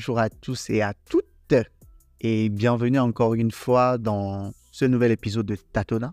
bonjour à tous et à toutes et bienvenue encore une fois dans ce nouvel épisode de Tatona.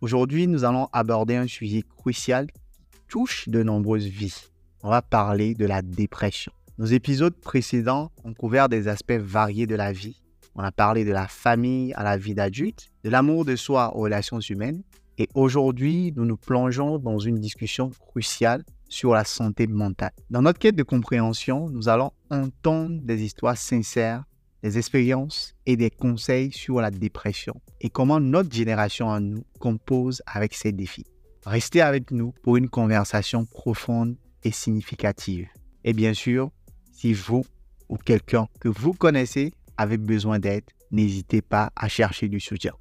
Aujourd'hui, nous allons aborder un sujet crucial qui touche de nombreuses vies. On va parler de la dépression. Nos épisodes précédents ont couvert des aspects variés de la vie. On a parlé de la famille à la vie d'adulte, de l'amour de soi aux relations humaines. Et aujourd'hui, nous nous plongeons dans une discussion cruciale sur la santé mentale. Dans notre quête de compréhension, nous allons entendre des histoires sincères, des expériences et des conseils sur la dépression et comment notre génération en nous compose avec ces défis. Restez avec nous pour une conversation profonde et significative. Et bien sûr, si vous ou quelqu'un que vous connaissez avez besoin d'aide, n'hésitez pas à chercher du soutien.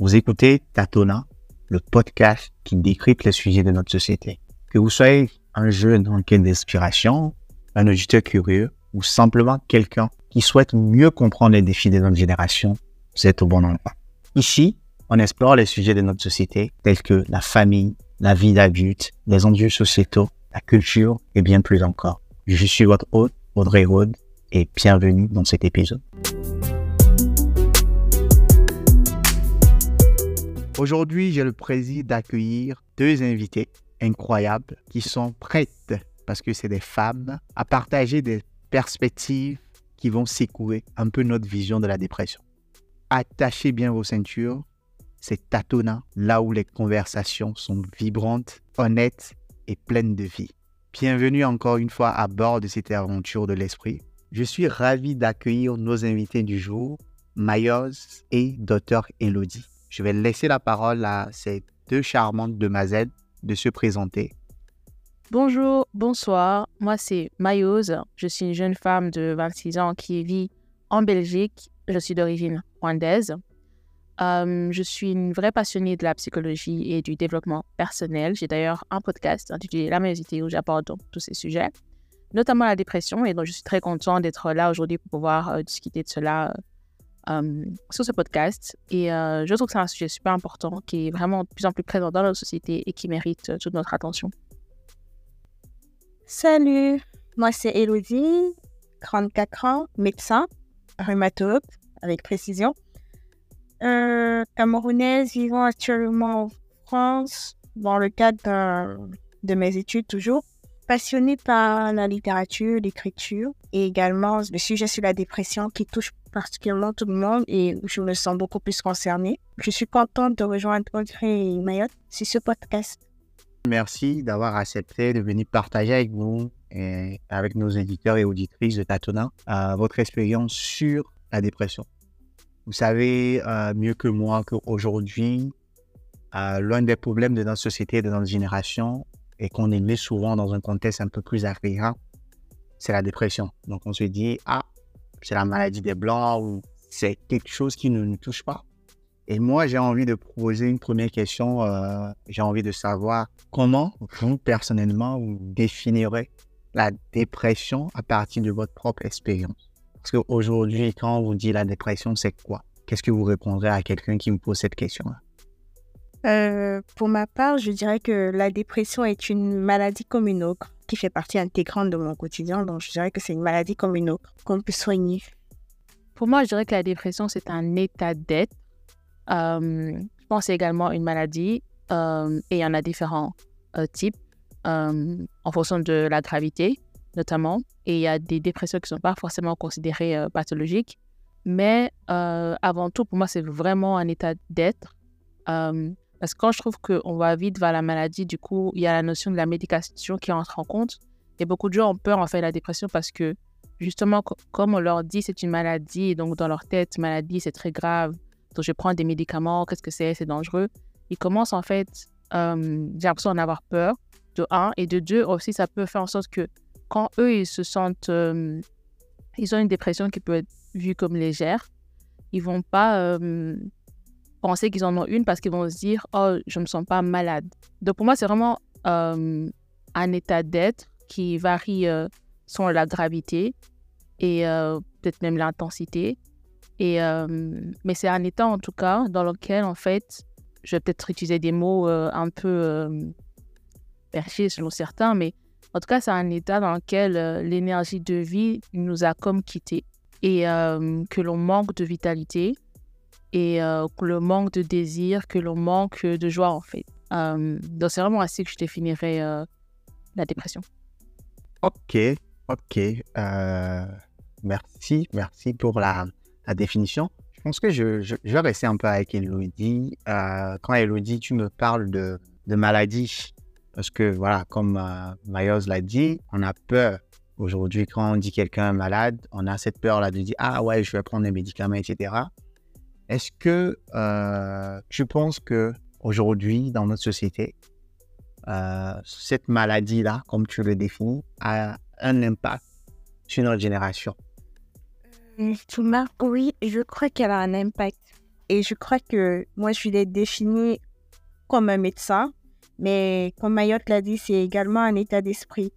Vous écoutez Tatona, le podcast qui décrypte les sujets de notre société. Que vous soyez un jeune en quête d'inspiration, un auditeur curieux ou simplement quelqu'un qui souhaite mieux comprendre les défis de notre génération, vous êtes au bon endroit. Ici, on explore les sujets de notre société tels que la famille, la vie d'adulte, les enjeux sociétaux, la culture et bien plus encore. Je suis votre hôte, Audrey Rode, et bienvenue dans cet épisode. Aujourd'hui, j'ai le plaisir d'accueillir deux invités incroyables qui sont prêtes, parce que c'est des femmes, à partager des perspectives qui vont secouer un peu notre vision de la dépression. Attachez bien vos ceintures, c'est tâtonnant, là où les conversations sont vibrantes, honnêtes et pleines de vie. Bienvenue encore une fois à bord de cette aventure de l'esprit. Je suis ravi d'accueillir nos invités du jour, Mayos et Dr Elodie. Je vais laisser la parole à ces deux charmantes demoiselles de se présenter. Bonjour, bonsoir. Moi, c'est Mayose. Je suis une jeune femme de 26 ans qui vit en Belgique. Je suis d'origine rwandaise. Euh, je suis une vraie passionnée de la psychologie et du développement personnel. J'ai d'ailleurs un podcast intitulé La maïosité où j'aborde tous ces sujets, notamment la dépression. Et donc, je suis très contente d'être là aujourd'hui pour pouvoir euh, discuter de cela euh, sur ce podcast. Et euh, je trouve que c'est un sujet super important qui est vraiment de plus en plus présent dans notre société et qui mérite euh, toute notre attention. Salut, moi c'est Elodie, 34 ans, médecin, rhumatologue avec précision. Camerounaise vivant actuellement en France dans le cadre de mes études toujours passionnée par la littérature, l'écriture et également le sujet sur la dépression qui touche particulièrement tout le monde et je me sens beaucoup plus concernée. Je suis contente de rejoindre Audrey et Mayotte sur ce podcast. Merci d'avoir accepté de venir partager avec vous et avec nos éditeurs et auditrices de Tatona euh, votre expérience sur la dépression. Vous savez euh, mieux que moi qu'aujourd'hui, euh, l'un des problèmes de notre société, de notre génération, et qu'on est souvent dans un contexte un peu plus agréable, c'est la dépression. Donc on se dit, ah, c'est la maladie des blancs ou c'est quelque chose qui ne nous touche pas. Et moi, j'ai envie de poser une première question. Euh, j'ai envie de savoir comment vous, personnellement, vous définirez la dépression à partir de votre propre expérience. Parce qu'aujourd'hui, quand on vous dit la dépression, c'est quoi? Qu'est-ce que vous répondrez à quelqu'un qui me pose cette question-là? Euh, Pour ma part, je dirais que la dépression est une maladie comme une autre qui fait partie intégrante de mon quotidien. Donc, je dirais que c'est une maladie comme une autre qu'on peut soigner. Pour moi, je dirais que la dépression, c'est un état d'être. Euh, je pense c'est également une maladie euh, et il y en a différents types en fonction de la gravité, notamment. Et il y a des dépressions qui ne sont pas forcément considérées pathologiques. Mais avant tout, pour moi, c'est vraiment un état d'être. Parce que quand je trouve qu'on va vite vers la maladie, du coup, il y a la notion de la médication qui entre en compte. Et beaucoup de gens ont peur en fait de la dépression parce que justement, comme on leur dit c'est une maladie, donc dans leur tête, maladie c'est très grave, donc je prends des médicaments, qu'est-ce que c'est, c'est dangereux. Ils commencent en fait, euh, j'ai l'impression d'en avoir peur, de un, et de deux aussi, ça peut faire en sorte que quand eux ils se sentent, ils ont une dépression qui peut être vue comme légère, ils vont pas penser qu'ils en ont une parce qu'ils vont se dire oh je me sens pas malade donc pour moi c'est vraiment euh, un état d'être qui varie euh, selon la gravité et euh, peut-être même l'intensité. Et mais c'est un état en tout cas dans lequel en fait je vais peut-être utiliser des mots un peu perchés selon certains mais En tout cas, c'est un état dans lequel euh, l'énergie de vie nous a comme quittés et euh, que l'on manque de vitalité et euh, le manque de désir, que l'on manque de joie en fait. donc c'est vraiment ainsi que je définirais la dépression. Ok, ok. merci, merci pour la, la, définition. Je pense que je, je, vais rester un peu avec Elodie. quand Elodie, tu me parles de, de maladie, parce que, voilà, comme euh, Mayos l'a dit, on a peur. Aujourd'hui, quand on dit quelqu'un est malade, on a cette peur-là de dire Ah ouais, je vais prendre des médicaments, etc. Est-ce que euh, tu penses que aujourd'hui, dans notre société, euh, cette maladie-là, comme tu le définis, a un impact sur notre génération? Thomas, oui, je crois qu'elle a un impact. Et je crois que moi, je l'ai définie comme un médecin mais comme Mayotte l'a dit, c'est également un état d'esprit.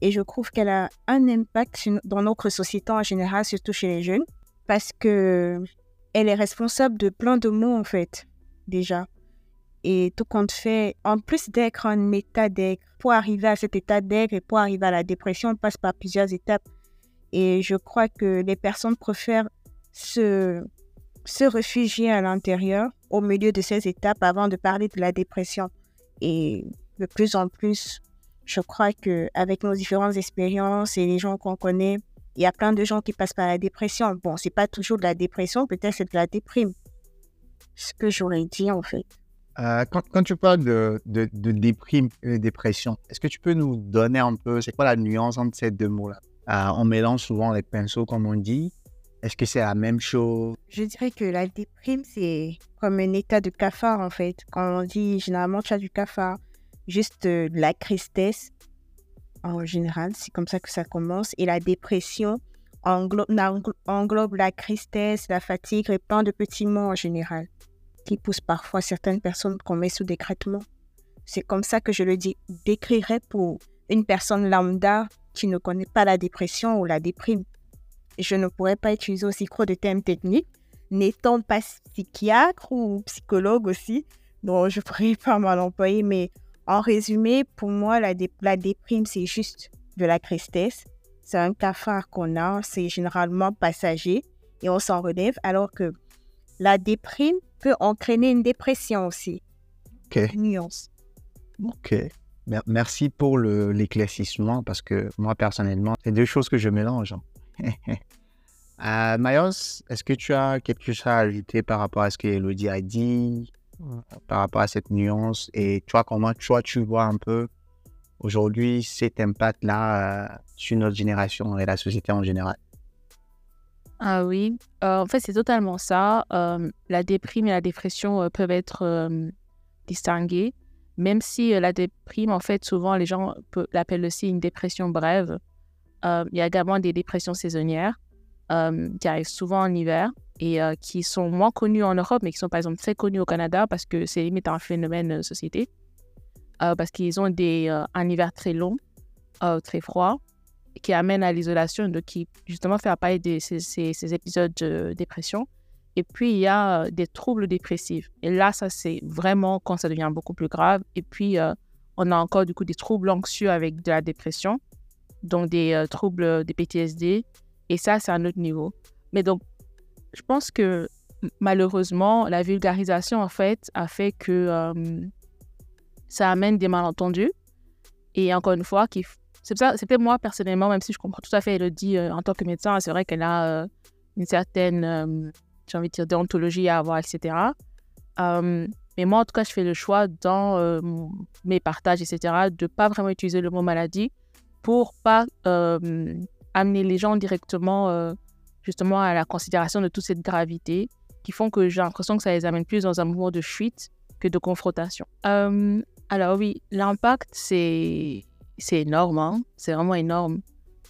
Et je trouve qu'elle a un impact dans notre société en général, surtout chez les jeunes, parce que elle est responsable de plein de mots, en fait, déjà. Et tout compte fait, en plus d'être un état d'être, pour arriver à cet état d'être et pour arriver à la dépression, on passe par plusieurs étapes. Et je crois que les personnes préfèrent se, se réfugier à l'intérieur, au milieu de ces étapes, avant de parler de la dépression. Et de plus en plus, je crois qu'avec nos différentes expériences et les gens qu'on connaît, il y a plein de gens qui passent par la dépression. Bon, c'est pas toujours de la dépression, peut-être c'est de la déprime. Ce que j'aurais dit en fait. Euh, quand, quand, tu parles de, de, de déprime et de dépression, est-ce que tu peux nous donner un peu, c'est quoi la nuance entre ces deux mots-là? Euh, On mélange souvent les pinceaux, comme on dit. Est-ce que c'est la même chose? Je dirais que la déprime, c'est comme un état de cafard, en fait. Quand on dit généralement tu as du cafard, juste euh, la tristesse, en général, c'est comme ça que ça commence. Et la dépression englobe, la tristesse, la fatigue et plein de petits mots en général, qui poussent parfois certaines personnes qu'on met sous décrètement. C'est comme ça que je le dis, décrirais pour une personne lambda qui ne connaît pas la dépression ou la déprime je ne pourrais pas utiliser aussi trop de termes techniques, n'étant pas psychiatre ou psychologue aussi, donc je pourrais pas mal employer, mais en résumé, pour moi, la, la déprime, c'est juste de la tristesse. C'est un cafard qu'on a, c'est généralement passager et on s'en relève, alors que la déprime peut entraîner une dépression aussi. Ok. nuance. Ok. Merci pour l'éclaircissement parce que moi, personnellement, c'est deux choses que je mélange. Hein. euh, Mayos, est-ce que tu as quelque chose à ajouter par rapport à ce que Elodie a dit, par rapport à cette nuance Et toi, comment toi, tu vois un peu aujourd'hui cet impact-là euh, sur notre génération et la société en général? Ah oui, euh, en fait, c'est totalement ça. Euh, la déprime et la dépression peuvent être distinguées, même si la déprime, en fait, souvent, les gens l'appellent aussi une dépression brève. Il y a également des dépressions saisonnières euh, qui arrivent souvent en hiver et euh, qui sont moins connues en Europe, mais qui sont par exemple très connues au Canada parce que c'est limite un phénomène société. parce qu'ils ont des, un hiver très long, très froid, qui amène à l'isolation, donc qui justement fait apparaître ces, ces, épisodes de dépression. Et puis, il y a des troubles dépressifs. Et là, ça, c'est vraiment quand ça devient beaucoup plus grave. Et puis, on a encore du coup des troubles anxieux avec de la dépression donc des euh, troubles des PTSD. Et ça, c'est un autre niveau. Mais donc, je pense que malheureusement, la vulgarisation, en fait, a fait que euh, ça amène des malentendus. Et encore une fois, c'est peut-être moi personnellement, même si je comprends tout à fait Elodie euh, en tant que médecin, c'est vrai qu'elle a une certaine, j'ai envie de dire, déontologie à avoir, etc. mais moi, en tout cas, je fais le choix dans mes partages, etc., de ne pas vraiment utiliser le mot maladie pour pas euh, amener les gens directement euh, justement à la considération de toute cette gravité qui font que j'ai l'impression que ça les amène plus dans un mouvement de fuite que de confrontation. Euh, alors oui, l'impact, c'est énorme, hein. c'est vraiment énorme.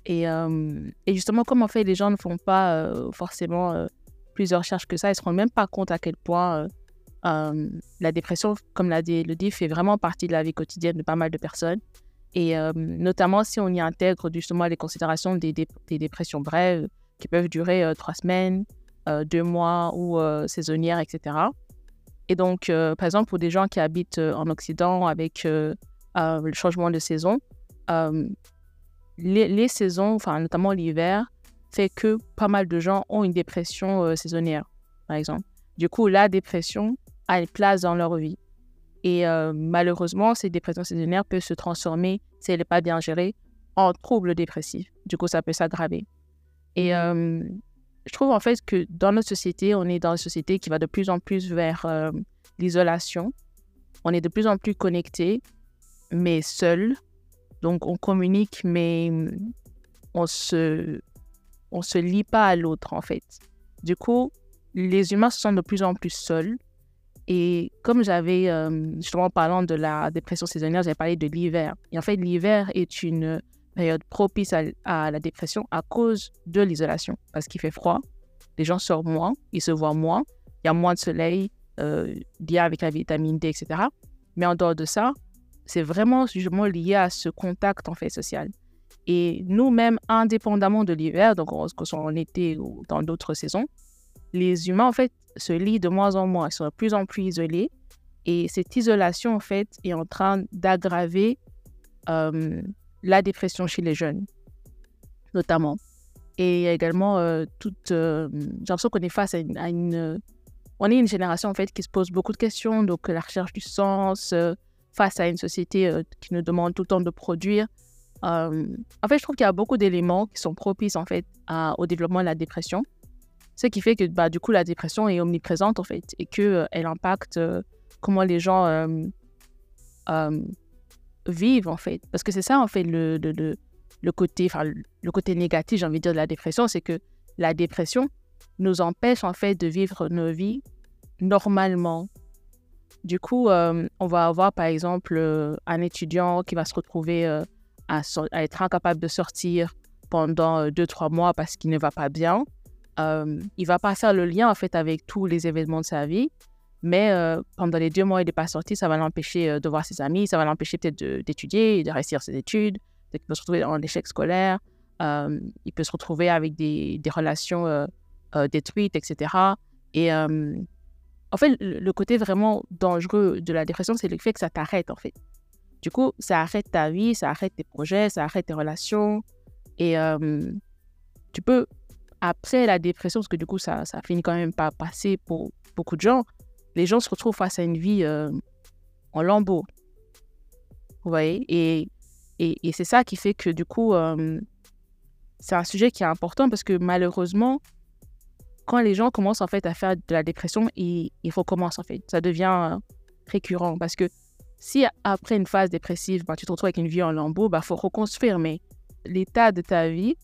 Et, et, justement, comme en fait les gens ne font pas forcément plusieurs recherches que ça, ils ne se rendent même pas compte à quel point la dépression, comme l'a dit Elodie, fait vraiment partie de la vie quotidienne de pas mal de personnes. Et euh, notamment si on y intègre justement les considérations des, dépressions brèves qui peuvent durer euh, trois semaines, euh, deux mois ou saisonnières, etc. Et donc, par exemple, pour des gens qui habitent en Occident avec le changement de saison, les, les saisons, enfin notamment l'hiver, fait que pas mal de gens ont une dépression saisonnière, par exemple. Du coup, la dépression a une place dans leur vie. Et euh, malheureusement, cette dépression saisonnière peut se transformer, si elle n'est pas bien gérée, en trouble dépressif. Du coup, ça peut s'aggraver. Et euh, je trouve en fait que dans notre société, on est dans une société qui va de plus en plus vers euh, l'isolation. On est de plus en plus connecté, mais seul. Donc, on communique, mais on se, on se lie pas à l'autre, en fait. Du coup, les humains se sentent de plus en plus seuls. Et comme j'avais, euh, justement, en parlant de la dépression saisonnière, j'avais parlé de l'hiver. Et en fait, l'hiver est une période propice à, la dépression à cause de l'isolation. Parce qu'il fait froid, les gens sortent moins, ils se voient moins, il y a moins de soleil, euh, lié avec la vitamine D, etc. Mais en dehors de ça, c'est vraiment justement lié à ce contact en fait social. Et nous-mêmes, indépendamment de l'hiver, donc que ce soit en été ou dans d'autres saisons, les humains en fait se lient de moins en moins, ils sont de plus en plus isolés. Et cette isolation en fait est en train d'aggraver euh, la dépression chez les jeunes, notamment. Et également, euh, toute, euh, j'ai l'impression qu'on est face à une, On est une génération, en fait, qui se pose beaucoup de questions. Donc, la recherche du sens, euh, face à une société qui nous demande tout le temps de produire. En fait, je trouve qu'il y a beaucoup d'éléments qui sont propices, en fait, au développement de la dépression. Ce qui fait que, bah, du coup, la dépression est omniprésente, en fait, et qu'elle elle impacte euh, comment les gens euh, euh, vivent, en fait. Parce que c'est ça, en fait, le, le, le, le côté, le côté négatif, j'ai envie de dire, de la dépression, c'est que la dépression nous empêche, en fait, de vivre nos vies normalement. Du coup, euh, on va avoir, par exemple, euh, un étudiant qui va se retrouver euh, à, être incapable de sortir pendant euh, deux, trois mois parce qu'il ne va pas bien. Euh, il va pas faire le lien, en fait, avec tous les événements de sa vie. Mais euh, pendant les deux mois, il n'est pas sorti, ça va l'empêcher euh, de voir ses amis, ça va l'empêcher peut-être de- d'étudier, de réussir ses études. Peut-être peut se retrouver en échec scolaire. Euh, il peut se retrouver avec des, relations détruites, etc. Et en fait, le, le côté vraiment dangereux de la dépression, c'est le fait que ça t'arrête, en fait. Du coup, ça arrête ta vie, ça arrête tes projets, ça arrête tes relations. Et tu peux, après la dépression, parce que du coup, ça, ça finit quand même par passer pour beaucoup de gens, les gens se retrouvent face à une vie euh, en lambeaux. Vous voyez? Et, et, et c'est ça qui fait que du coup, euh, c'est un sujet qui est important parce que malheureusement, quand les gens commencent en fait à faire de la dépression, ils, ils recommencent en fait. Ça devient euh, récurrent parce que si après une phase dépressive, bah, tu te retrouves avec une vie en lambeaux, il bah, faut reconstruire. Mais l'état de ta vie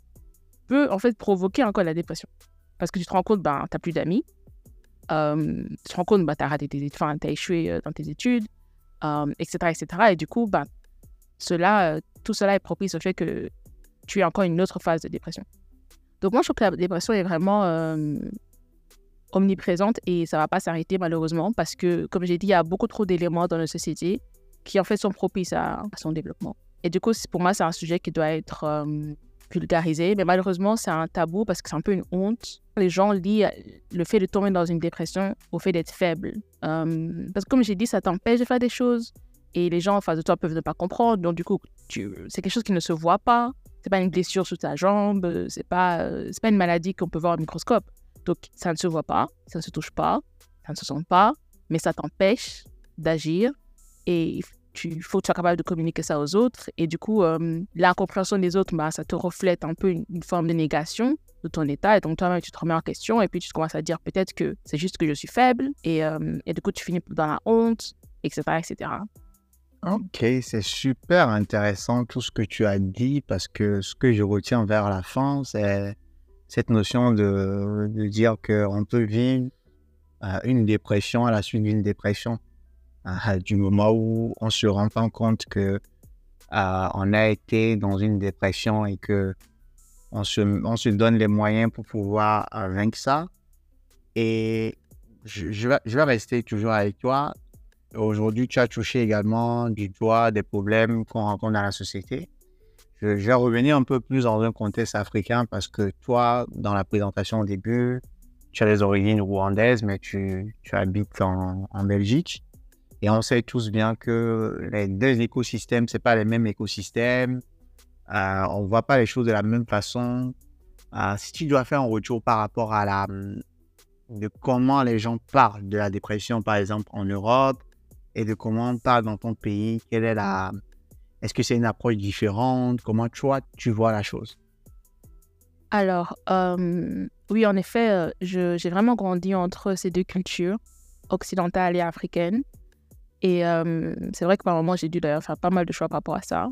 en fait provoquer encore la dépression. Parce que tu te rends compte, bah, tu n'as plus d'amis. Euh, tu te rends compte, bah, tu as raté tes études, enfin, as échoué euh, dans tes études, euh, etc., etc. Et du coup, bah, cela, tout cela est propice au fait que tu es encore une autre phase de dépression. Donc moi, je trouve que la dépression est vraiment omniprésente et ça va pas s'arrêter malheureusement parce que, comme j'ai dit, il y a beaucoup trop d'éléments dans notre société qui en fait sont propices à, son développement. Et du coup, pour moi, c'est un sujet qui doit être vulgarisé, mais malheureusement, c'est un tabou parce que c'est un peu une honte. Les gens lient le fait de tomber dans une dépression au fait d'être faible. Euh, parce que comme j'ai dit, ça t'empêche de faire des choses et les gens en face de toi peuvent ne pas comprendre. Donc du coup, c'est quelque chose qui ne se voit pas. C'est pas une blessure sur ta jambe, c'est pas, c'est pas une maladie qu'on peut voir au microscope. Donc ça ne se voit pas, ça ne se touche pas, ça ne se sent pas, mais ça t'empêche d'agir et il faut que tu sois capable de communiquer ça aux autres. Et du coup, euh, l'incompréhension des autres, bah, ça te reflète un peu une, une forme de négation de ton état. Et donc, toi-même, tu te remets en question. Et puis, tu commences à dire peut-être que c'est juste que je suis faible. Et, euh, et du coup, tu finis dans la honte, etc. etc. Ok, c'est super intéressant tout ce que tu as dit parce que ce que je retiens vers la fin, c'est cette notion de, de dire qu'on peut vivre euh, une dépression à la suite d'une dépression. Euh, du moment où on se rend compte que euh, on a été dans une dépression et que on se, on se donne les moyens pour pouvoir euh, vaincre ça. Et je, vais, rester toujours avec toi. Aujourd'hui, tu as touché également du doigt des problèmes qu'on rencontre dans la société. Je, vais revenir un peu plus dans un contexte africain parce que toi, dans la présentation au début, tu as des origines rwandaises, mais tu, habites en Belgique. Et on sait tous bien que les deux écosystèmes, ce pas les mêmes écosystèmes. euh, on ne voit pas les choses de la même façon. Euh, si tu dois faire un retour par rapport à la, de comment les gens parlent de la dépression, par exemple, en Europe, et de comment on parle dans ton pays, quelle est la, est-ce que c'est une approche différente? Comment toi, tu vois la chose? Alors, oui, en effet, euh, j'ai vraiment grandi entre ces deux cultures, occidentale et africaine. Et euh, c'est vrai que par moment, j'ai dû d'ailleurs faire pas mal de choix par rapport à ça.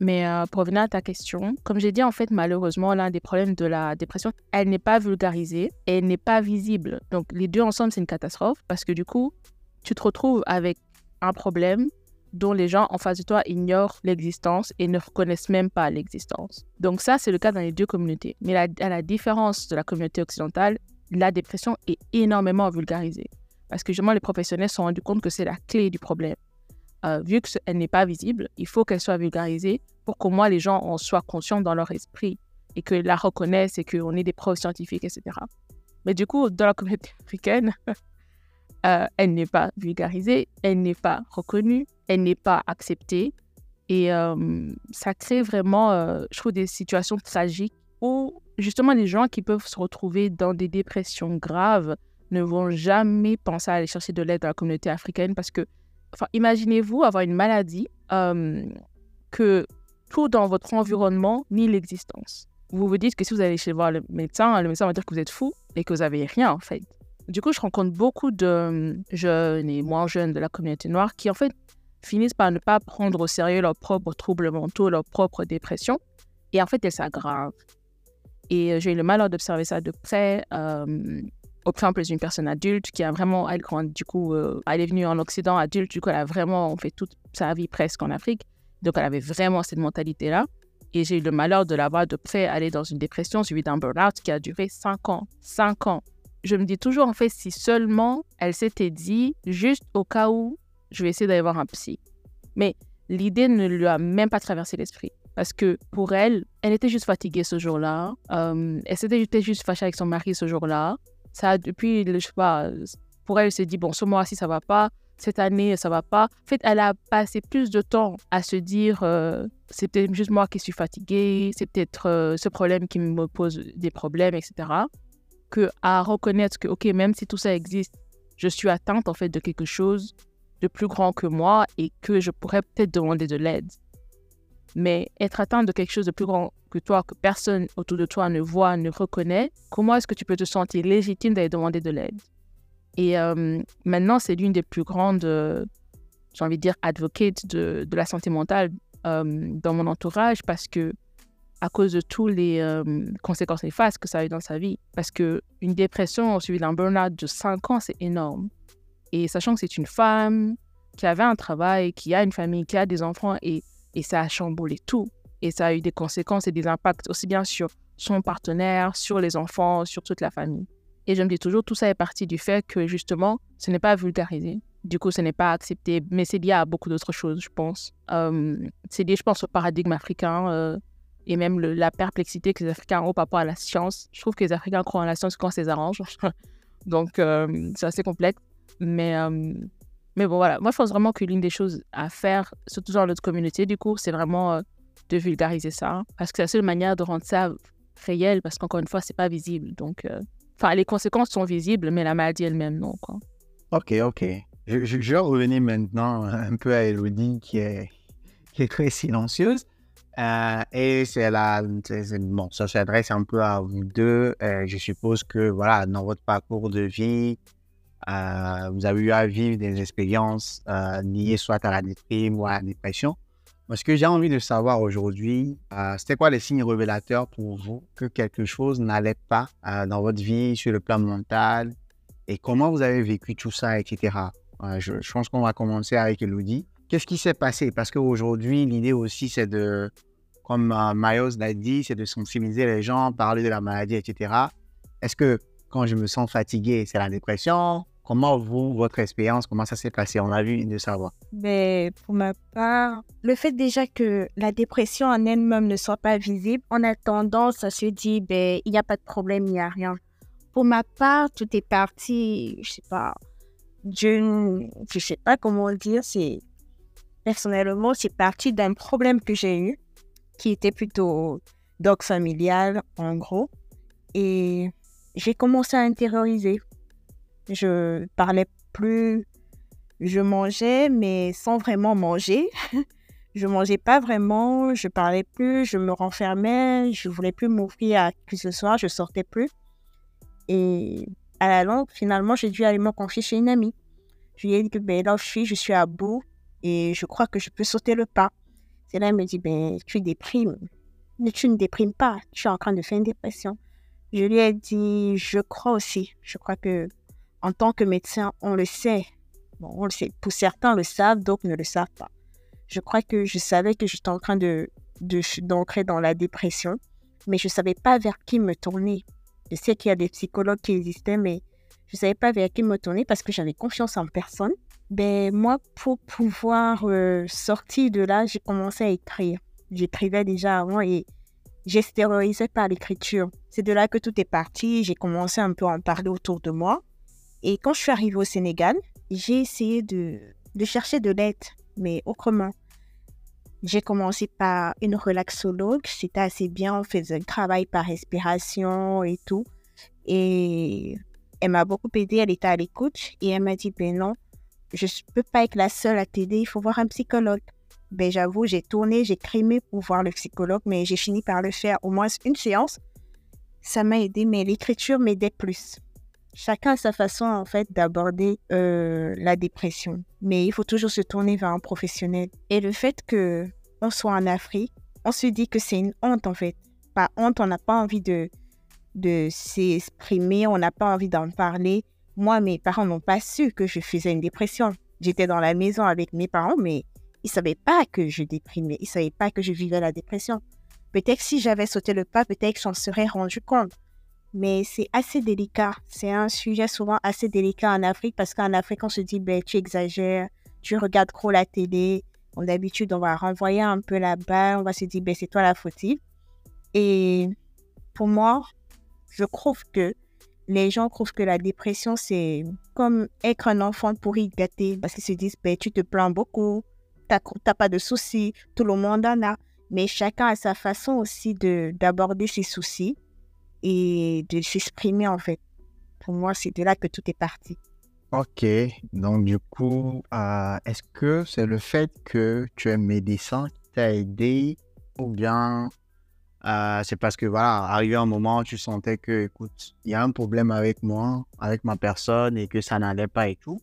Mais pour revenir à ta question, comme j'ai dit, en fait, malheureusement, l'un des problèmes de la dépression, elle n'est pas vulgarisée et elle n'est pas visible. Donc, les deux ensemble, c'est une catastrophe parce que du coup, tu te retrouves avec un problème dont les gens en face de toi ignorent l'existence et ne reconnaissent même pas l'existence. Donc ça, c'est le cas dans les deux communautés. Mais à la différence de la communauté occidentale, la dépression est énormément vulgarisée. Parce que justement, les professionnels se sont rendus compte que c'est la clé du problème. Euh, vu qu'elle n'est pas visible, il faut qu'elle soit vulgarisée pour qu'au moins les gens en soient conscients dans leur esprit et qu'ils la reconnaissent et qu'on ait des preuves scientifiques, etc. Mais du coup, dans la communauté africaine, euh, elle n'est pas vulgarisée, elle n'est pas reconnue, elle n'est pas acceptée. Et euh, ça crée vraiment, euh, je trouve, des situations tragiques où justement les gens qui peuvent se retrouver dans des dépressions graves ne vont jamais penser à aller chercher de l'aide dans la communauté africaine parce que, enfin, imaginez-vous avoir une maladie que tout dans votre environnement nie l'existence. Vous vous dites que si vous allez chez voir le médecin, le médecin va dire que vous êtes fou et que vous n'avez rien en fait. Du coup, je rencontre beaucoup de euh, jeunes et moins jeunes de la communauté noire qui, en fait, finissent par ne pas prendre au sérieux leurs propres troubles mentaux, leurs propres dépressions. Et en fait, elles s'aggravent. Et euh, j'ai eu le malheur d'observer ça de près, euh, au exemple d'une personne adulte qui a vraiment, elle, du coup, elle est venue en Occident adulte, du coup, elle a vraiment fait toute sa vie presque en Afrique. Donc, elle avait vraiment cette mentalité-là. Et j'ai eu le malheur de la voir de près aller dans une dépression suivie d'un burn-out qui a duré cinq ans. Cinq ans je me dis toujours, en fait, si seulement elle s'était dit, juste au cas où, je vais essayer d'aller voir un psy. Mais l'idée ne lui a même pas traversé l'esprit. Parce que pour elle, elle était juste fatiguée ce jour-là. Euh, elle s'était juste fâchée avec son mari ce jour-là. Ça, depuis, je sais pas, pour elle, elle s'est dit, bon, ce mois-ci, ça va pas. Cette année, ça va pas. En fait, elle a passé plus de temps à se dire, euh, c'est peut-être juste moi qui suis fatiguée, c'est peut-être euh, ce problème qui me pose des problèmes, etc que à reconnaître que, OK, même si tout ça existe, je suis atteinte en fait de quelque chose de plus grand que moi et que je pourrais peut-être demander de l'aide. Mais être atteinte de quelque chose de plus grand que toi, que personne autour de toi ne voit, ne reconnaît, comment est-ce que tu peux te sentir légitime d'aller demander de l'aide? Et euh, maintenant, c'est l'une des plus grandes, euh, j'ai envie de dire, advocates de, la santé mentale euh, dans mon entourage parce que à cause de toutes les conséquences néfastes que ça a eu dans sa vie. Parce qu'une dépression suivie d'un burn-out de 5 ans, c'est énorme. Et sachant que c'est une femme qui avait un travail, qui a une famille, qui a des enfants, et, et ça a chamboulé tout. Et ça a eu des conséquences et des impacts aussi bien sur son partenaire, sur les enfants, sur toute la famille. Et je me dis toujours, tout ça est parti du fait que justement, ce n'est pas vulgarisé. Du coup, ce n'est pas accepté, mais c'est lié à beaucoup d'autres choses, je pense. Euh, c'est lié, je pense, au paradigme africain. Euh, et même la perplexité que les Africains ont par rapport à la science. Je trouve que les Africains croient en la science quand ça les arrange. Donc, euh, c'est assez complexe. Mais, euh, mais bon, voilà. Moi, je pense vraiment que l'une des choses à faire, surtout dans notre communauté, du coup, c'est vraiment euh, de vulgariser ça. Parce que c'est la seule manière de rendre ça réel, parce qu'encore une fois, c'est pas visible. Donc, enfin, les conséquences sont visibles, mais la maladie elle-même, non. Quoi. Ok, ok. Je, je, je, vais revenir maintenant un peu à Elodie, qui est, qui est très silencieuse. Euh, et c'est là, bon, ça s'adresse un peu à vous deux. Euh, je suppose que, voilà, dans votre parcours de vie, euh, vous avez eu à vivre des expériences liées soit à la déprime ou à la dépression. Moi, ce que j'ai envie de savoir aujourd'hui, c'était quoi les signes révélateurs pour vous que quelque chose n'allait pas dans votre vie sur le plan mental et comment vous avez vécu tout ça, etc. Je, je, pense qu'on va commencer avec Elodie. Qu'est-ce qui s'est passé? Parce qu'aujourd'hui, l'idée aussi, c'est de comme euh, l'a dit, c'est de sensibiliser les gens, parler de la maladie, etc. Est-ce que quand je me sens fatigué, c'est la dépression? Comment vous, votre expérience, comment ça s'est passé? On a vu de savoir. Mais pour ma part, le fait déjà que la dépression en elle-même ne soit pas visible, on a tendance à se dire, ben, il n'y a pas de problème, il n'y a rien. Pour ma part, tout est parti, je sais pas, je je sais pas comment dire, c'est, personnellement, c'est parti d'un problème que j'ai eu qui était plutôt dog familial, en gros. Et j'ai commencé à intérioriser. Je parlais plus, je mangeais, mais sans vraiment manger. je mangeais pas vraiment, je parlais plus, je me renfermais, je voulais plus m'ouvrir à qui ce soit, je sortais plus. Et à la longue, finalement, j'ai dû aller me confier chez une amie. Je lui ai dit que ben, là je suis, je suis à bout et je crois que je peux sauter le pas. C'est là, elle me dit, ben, tu déprimes. Mais tu ne déprimes pas, tu es en train de faire une dépression. Je lui ai dit, je crois aussi. Je crois que en tant que médecin, on le sait. Bon, on le sait. Pour certains le savent, d'autres ne le savent pas. Je crois que je savais que j'étais en train de d'entrer dans la dépression, mais je ne savais pas vers qui me tourner. Je sais qu'il y a des psychologues qui existaient, mais je ne savais pas vers qui me tourner parce que j'avais confiance en personne. Ben, moi, pour pouvoir euh, sortir de là, j'ai commencé à écrire. J'écrivais déjà avant et j'extériorisais par l'écriture. C'est de là que tout est parti. J'ai commencé un peu à en parler autour de moi. Et quand je suis arrivée au Sénégal, j'ai essayé de, chercher de l'aide, mais autrement. J'ai commencé par une relaxologue. C'était assez bien. On faisait un travail par respiration et tout. Et elle m'a beaucoup aidée. Elle était à l'écoute. Et elle m'a dit, ben non, je ne peux pas être la seule à t'aider. Il faut voir un psychologue. Ben, j'avoue, j'ai tourné, j'ai crimé pour voir le psychologue, mais j'ai fini par le faire au moins une séance. Ça m'a aidé, mais l'écriture m'aidait plus chacun a sa façon en fait d'aborder euh, la dépression. Mais il faut toujours se tourner vers un professionnel. Et le fait que on soit en Afrique, on se dit que c'est une honte en fait. Pas honte, on n'a pas envie de, de s'exprimer, on n'a pas envie d'en parler. Moi, mes parents n'ont pas su que je faisais une dépression. J'étais dans la maison avec mes parents, mais ils ne savaient pas que je déprimais. Ils ne savaient pas que je vivais la dépression. Peut-être si j'avais sauté le pas, peut-être que j'en serais rendu compte mais c'est assez délicat. C'est un sujet souvent assez délicat en Afrique parce qu'en Afrique, on se dit, ben, tu exagères, tu regardes trop la télé. D'habitude, on va renvoyer un peu la balle, on va se dire, ben, c'est toi la fautive. Et pour moi, je trouve que les gens trouvent que la dépression, c'est comme être un enfant pourri gâté parce qu'ils se disent, ben, tu te plains beaucoup, tu n'as pas de soucis, tout le monde en a. Mais chacun a sa façon aussi d'aborder ses soucis et de s'exprimer en fait. Pour moi, c'est de là que tout est parti. Ok, donc du coup, euh, est-ce que c'est le fait que tu es médecin qui t'a aidé ou bien euh, c'est parce que voilà, arrivé un moment, tu sentais que, écoute, il y a un problème avec moi, avec ma personne et que ça n'allait pas et tout?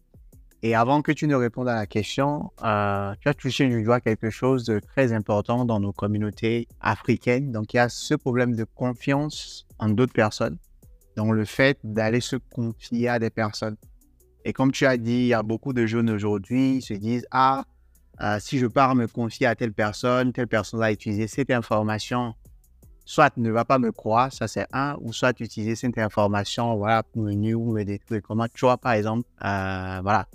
Et avant que tu ne répondes à la question, euh, tu as touché du doigt quelque chose de très important dans nos communautés africaines. Donc, il y a ce problème de confiance en d'autres personnes, dans le fait d'aller se confier à des personnes. Et comme tu as dit, il y a beaucoup de jeunes aujourd'hui qui se disent Ah, euh, si je pars me confier à telle personne, telle personne va utiliser cette information, soit ne va pas me croire, ça c'est un, ou soit utiliser cette information voilà, pour me nuire ou me détruire. Comment tu vois, par exemple, euh, voilà,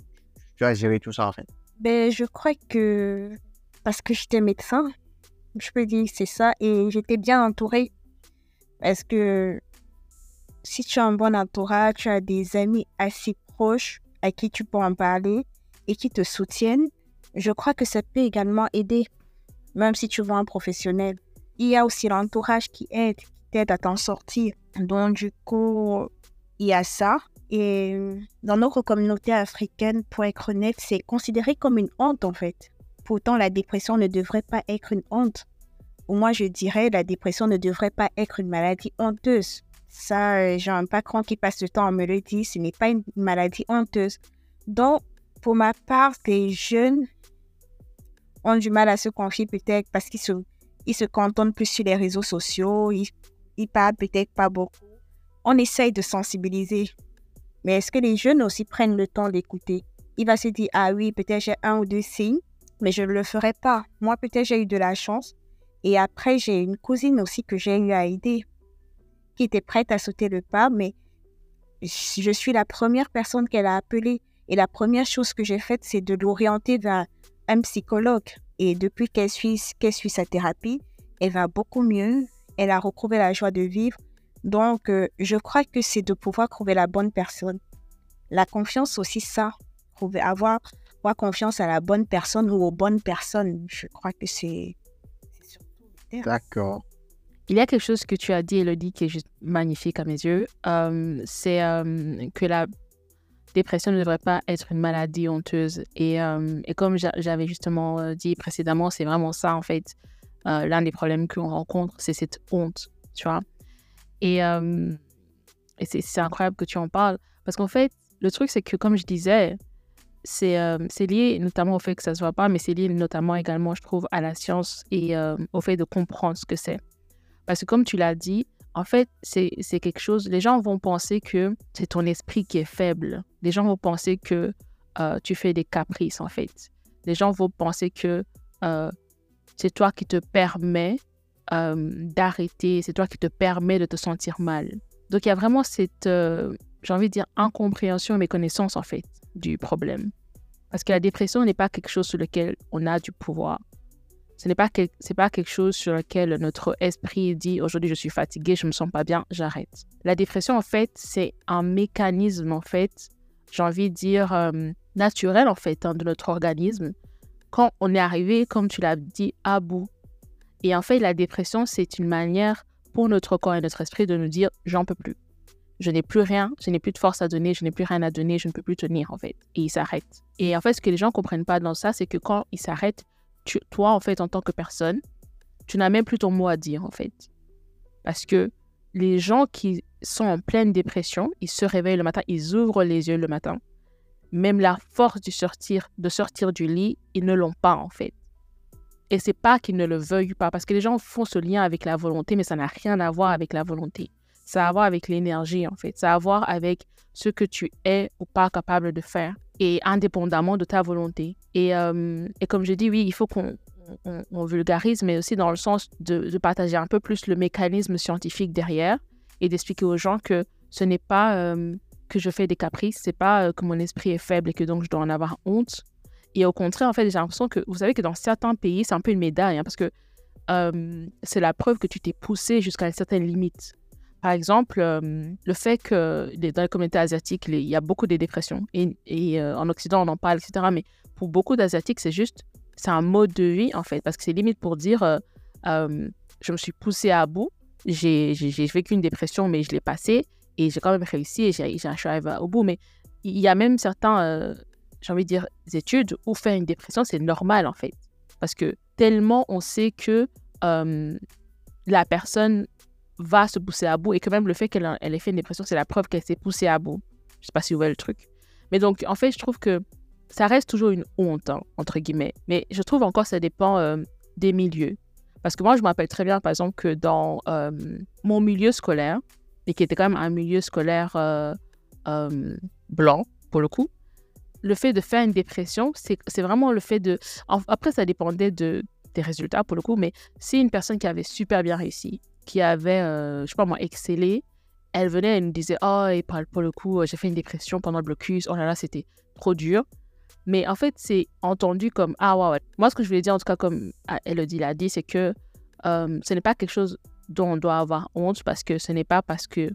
tu as tout ça en fait ben, Je crois que parce que j'étais médecin, je peux dire c'est ça, et j'étais bien entourée est-ce que si tu as un bon entourage, tu as des amis assez proches à qui tu peux en parler et qui te soutiennent, je crois que ça peut également aider, même si tu vois un professionnel. Il y a aussi l'entourage qui aide, qui t'aide à t'en sortir. Donc, du coup, il y a ça. Et dans notre communauté africaine, pour être honnête, c'est considéré comme une honte en fait. Pourtant, la dépression ne devrait pas être une honte moi, je dirais la dépression ne devrait pas être une maladie honteuse. Ça, euh, j'ai un patron qui passe le temps à me le dire, ce n'est pas une maladie honteuse. Donc, pour ma part, les jeunes ont du mal à se confier peut-être parce qu'ils se, ils se contentent plus sur les réseaux sociaux, ils, ils parlent peut-être pas beaucoup. On essaye de sensibiliser. Mais est-ce que les jeunes aussi prennent le temps d'écouter? Il va se dire, ah oui, peut-être j'ai un ou deux signes, mais je ne le ferai pas. Moi, peut-être j'ai eu de la chance. Et après, j'ai une cousine aussi que j'ai eu à aider, qui était prête à sauter le pas, mais je suis la première personne qu'elle a appelée. Et la première chose que j'ai faite, c'est de l'orienter vers un psychologue. Et depuis qu'elle suit, qu'elle suit sa thérapie, elle va beaucoup mieux. Elle a retrouvé la joie de vivre. Donc, euh, je crois que c'est de pouvoir trouver la bonne personne. La confiance aussi, ça. Trouver, avoir, avoir confiance à la bonne personne ou aux bonnes personnes. Je crois que c'est D'accord. Il y a quelque chose que tu as dit, Elodie, qui est juste magnifique à mes yeux. Euh, c'est euh, que la dépression ne devrait pas être une maladie honteuse. Et, euh, et comme j'avais justement dit précédemment, c'est vraiment ça, en fait. L'un des problèmes qu'on rencontre, c'est cette honte, tu vois. Et, et c'est incroyable que tu en parles. Parce qu'en fait, le truc, c'est que, comme je disais, c'est lié notamment au fait que ça ne se voit pas, mais c'est lié notamment également, je trouve, à la science et au fait de comprendre ce que c'est. Parce que comme tu l'as dit, en fait, c'est quelque chose, les gens vont penser que c'est ton esprit qui est faible. Les gens vont penser que euh, tu fais des caprices, en fait. Les gens vont penser que euh, c'est toi qui te permets euh, d'arrêter, c'est toi qui te permets de te sentir mal. Donc, il y a vraiment cette, j'ai envie de dire, incompréhension et méconnaissance, en fait, du problème. Parce que la dépression n'est pas quelque chose sur lequel on a du pouvoir. Ce n'est pas, pas quelque chose sur lequel notre esprit dit aujourd'hui je suis fatigué, je me sens pas bien, j'arrête. La dépression, en fait, c'est un mécanisme, en fait, j'ai envie de dire, euh, naturel, en fait, hein, de notre organisme. Quand on est arrivé, comme tu l'as dit, à bout. Et en fait, la dépression, c'est une manière pour notre corps et notre esprit de nous dire j'en peux plus. Je n'ai plus rien, je n'ai plus de force à donner, je n'ai plus rien à donner, je ne peux plus tenir, en fait. Et il s'arrête. Et en fait, ce que les gens ne comprennent pas dans ça, c'est que quand il s'arrête, toi, en fait, en tant que personne, tu n'as même plus ton mot à dire, en fait. Parce que les gens qui sont en pleine dépression, ils se réveillent le matin, ils ouvrent les yeux le matin. Même la force de sortir, de sortir du lit, ils ne l'ont pas, en fait. Et c'est pas qu'ils ne le veuillent pas, parce que les gens font ce lien avec la volonté, mais ça n'a rien à voir avec la volonté. Ça a à voir avec l'énergie, en fait. Ça a à voir avec ce que tu es ou pas capable de faire et indépendamment de ta volonté. Et, euh, comme je dis, oui, il faut qu'on on, vulgarise, mais aussi dans le sens de, partager un peu plus le mécanisme scientifique derrière et d'expliquer aux gens que ce n'est pas euh, que je fais des caprices, c'est pas euh, que mon esprit est faible et que donc je dois en avoir honte. Et au contraire, en fait, j'ai l'impression que vous savez que dans certains pays, c'est un peu une médaille, hein, parce que c'est la preuve que tu t'es poussé jusqu'à une certaine limite. Par exemple, le fait que dans les communautés asiatiques, il y a beaucoup de dépressions. Et, en Occident, on en parle, etc. Mais pour beaucoup d'Asiatiques, c'est juste, c'est un mode de vie, en fait. Parce que c'est limite pour dire, je me suis poussé à bout, j'ai vécu une dépression, mais je l'ai passée. Et j'ai quand même réussi et j'ai au bout. Mais il y a même certains, j'ai envie de dire, études où faire une dépression, c'est normal, en fait. Parce que tellement on sait que la personne va se pousser à bout et que même le fait qu'elle ait fait une dépression, c'est la preuve qu'elle s'est poussée à bout. Je sais pas si vous voyez le truc. Mais donc, en fait, je trouve que ça reste toujours une honte, hein, entre guillemets. Mais je trouve encore que ça dépend euh, des milieux. Parce que moi, je me rappelle très bien, par exemple, que dans euh, mon milieu scolaire, et qui était quand même un milieu scolaire euh, blanc, pour le coup, le fait de faire une dépression, c'est vraiment le fait de... Après, ça dépendait de, des résultats, pour le coup, mais si une personne qui avait super bien réussi, qui avait, euh, je sais pas moi, excellé, elle venait, elle nous disait Oh, et pour le coup, euh, j'ai fait une dépression pendant le blocus, oh là là, c'était trop dur. Mais en fait, c'est entendu comme Ah, ouais, ouais. Moi, ce que je voulais dire, en tout cas, comme ah, Elodie l'a dit, c'est que euh, ce n'est pas quelque chose dont on doit avoir honte parce que ce n'est pas parce que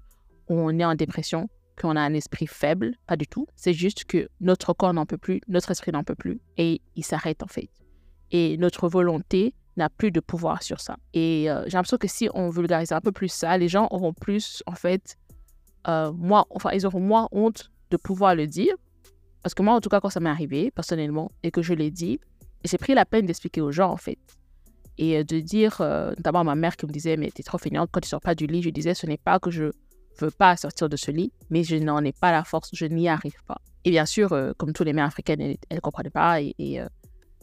on est en dépression qu'on a un esprit faible, pas du tout. C'est juste que notre corps n'en peut plus, notre esprit n'en peut plus et il s'arrête en fait. Et notre volonté n'a plus de pouvoir sur ça. Et euh, j'ai l'impression que si on vulgarise un peu plus ça, les gens auront plus, en fait, euh, moins, enfin, ils auront moins honte de pouvoir le dire. Parce que moi, en tout cas, quand ça m'est arrivé, personnellement, et que je l'ai dit, j'ai pris la peine d'expliquer aux gens, en fait. Et euh, de dire, d'abord ma mère qui me disait, mais t'es trop feignante quand tu sors pas du lit. Je disais, ce n'est pas que je veux pas sortir de ce lit, mais je n'en ai pas la force, je n'y arrive pas. Et bien sûr, comme tous les mères africaines, elles ne comprenaient pas. Et, et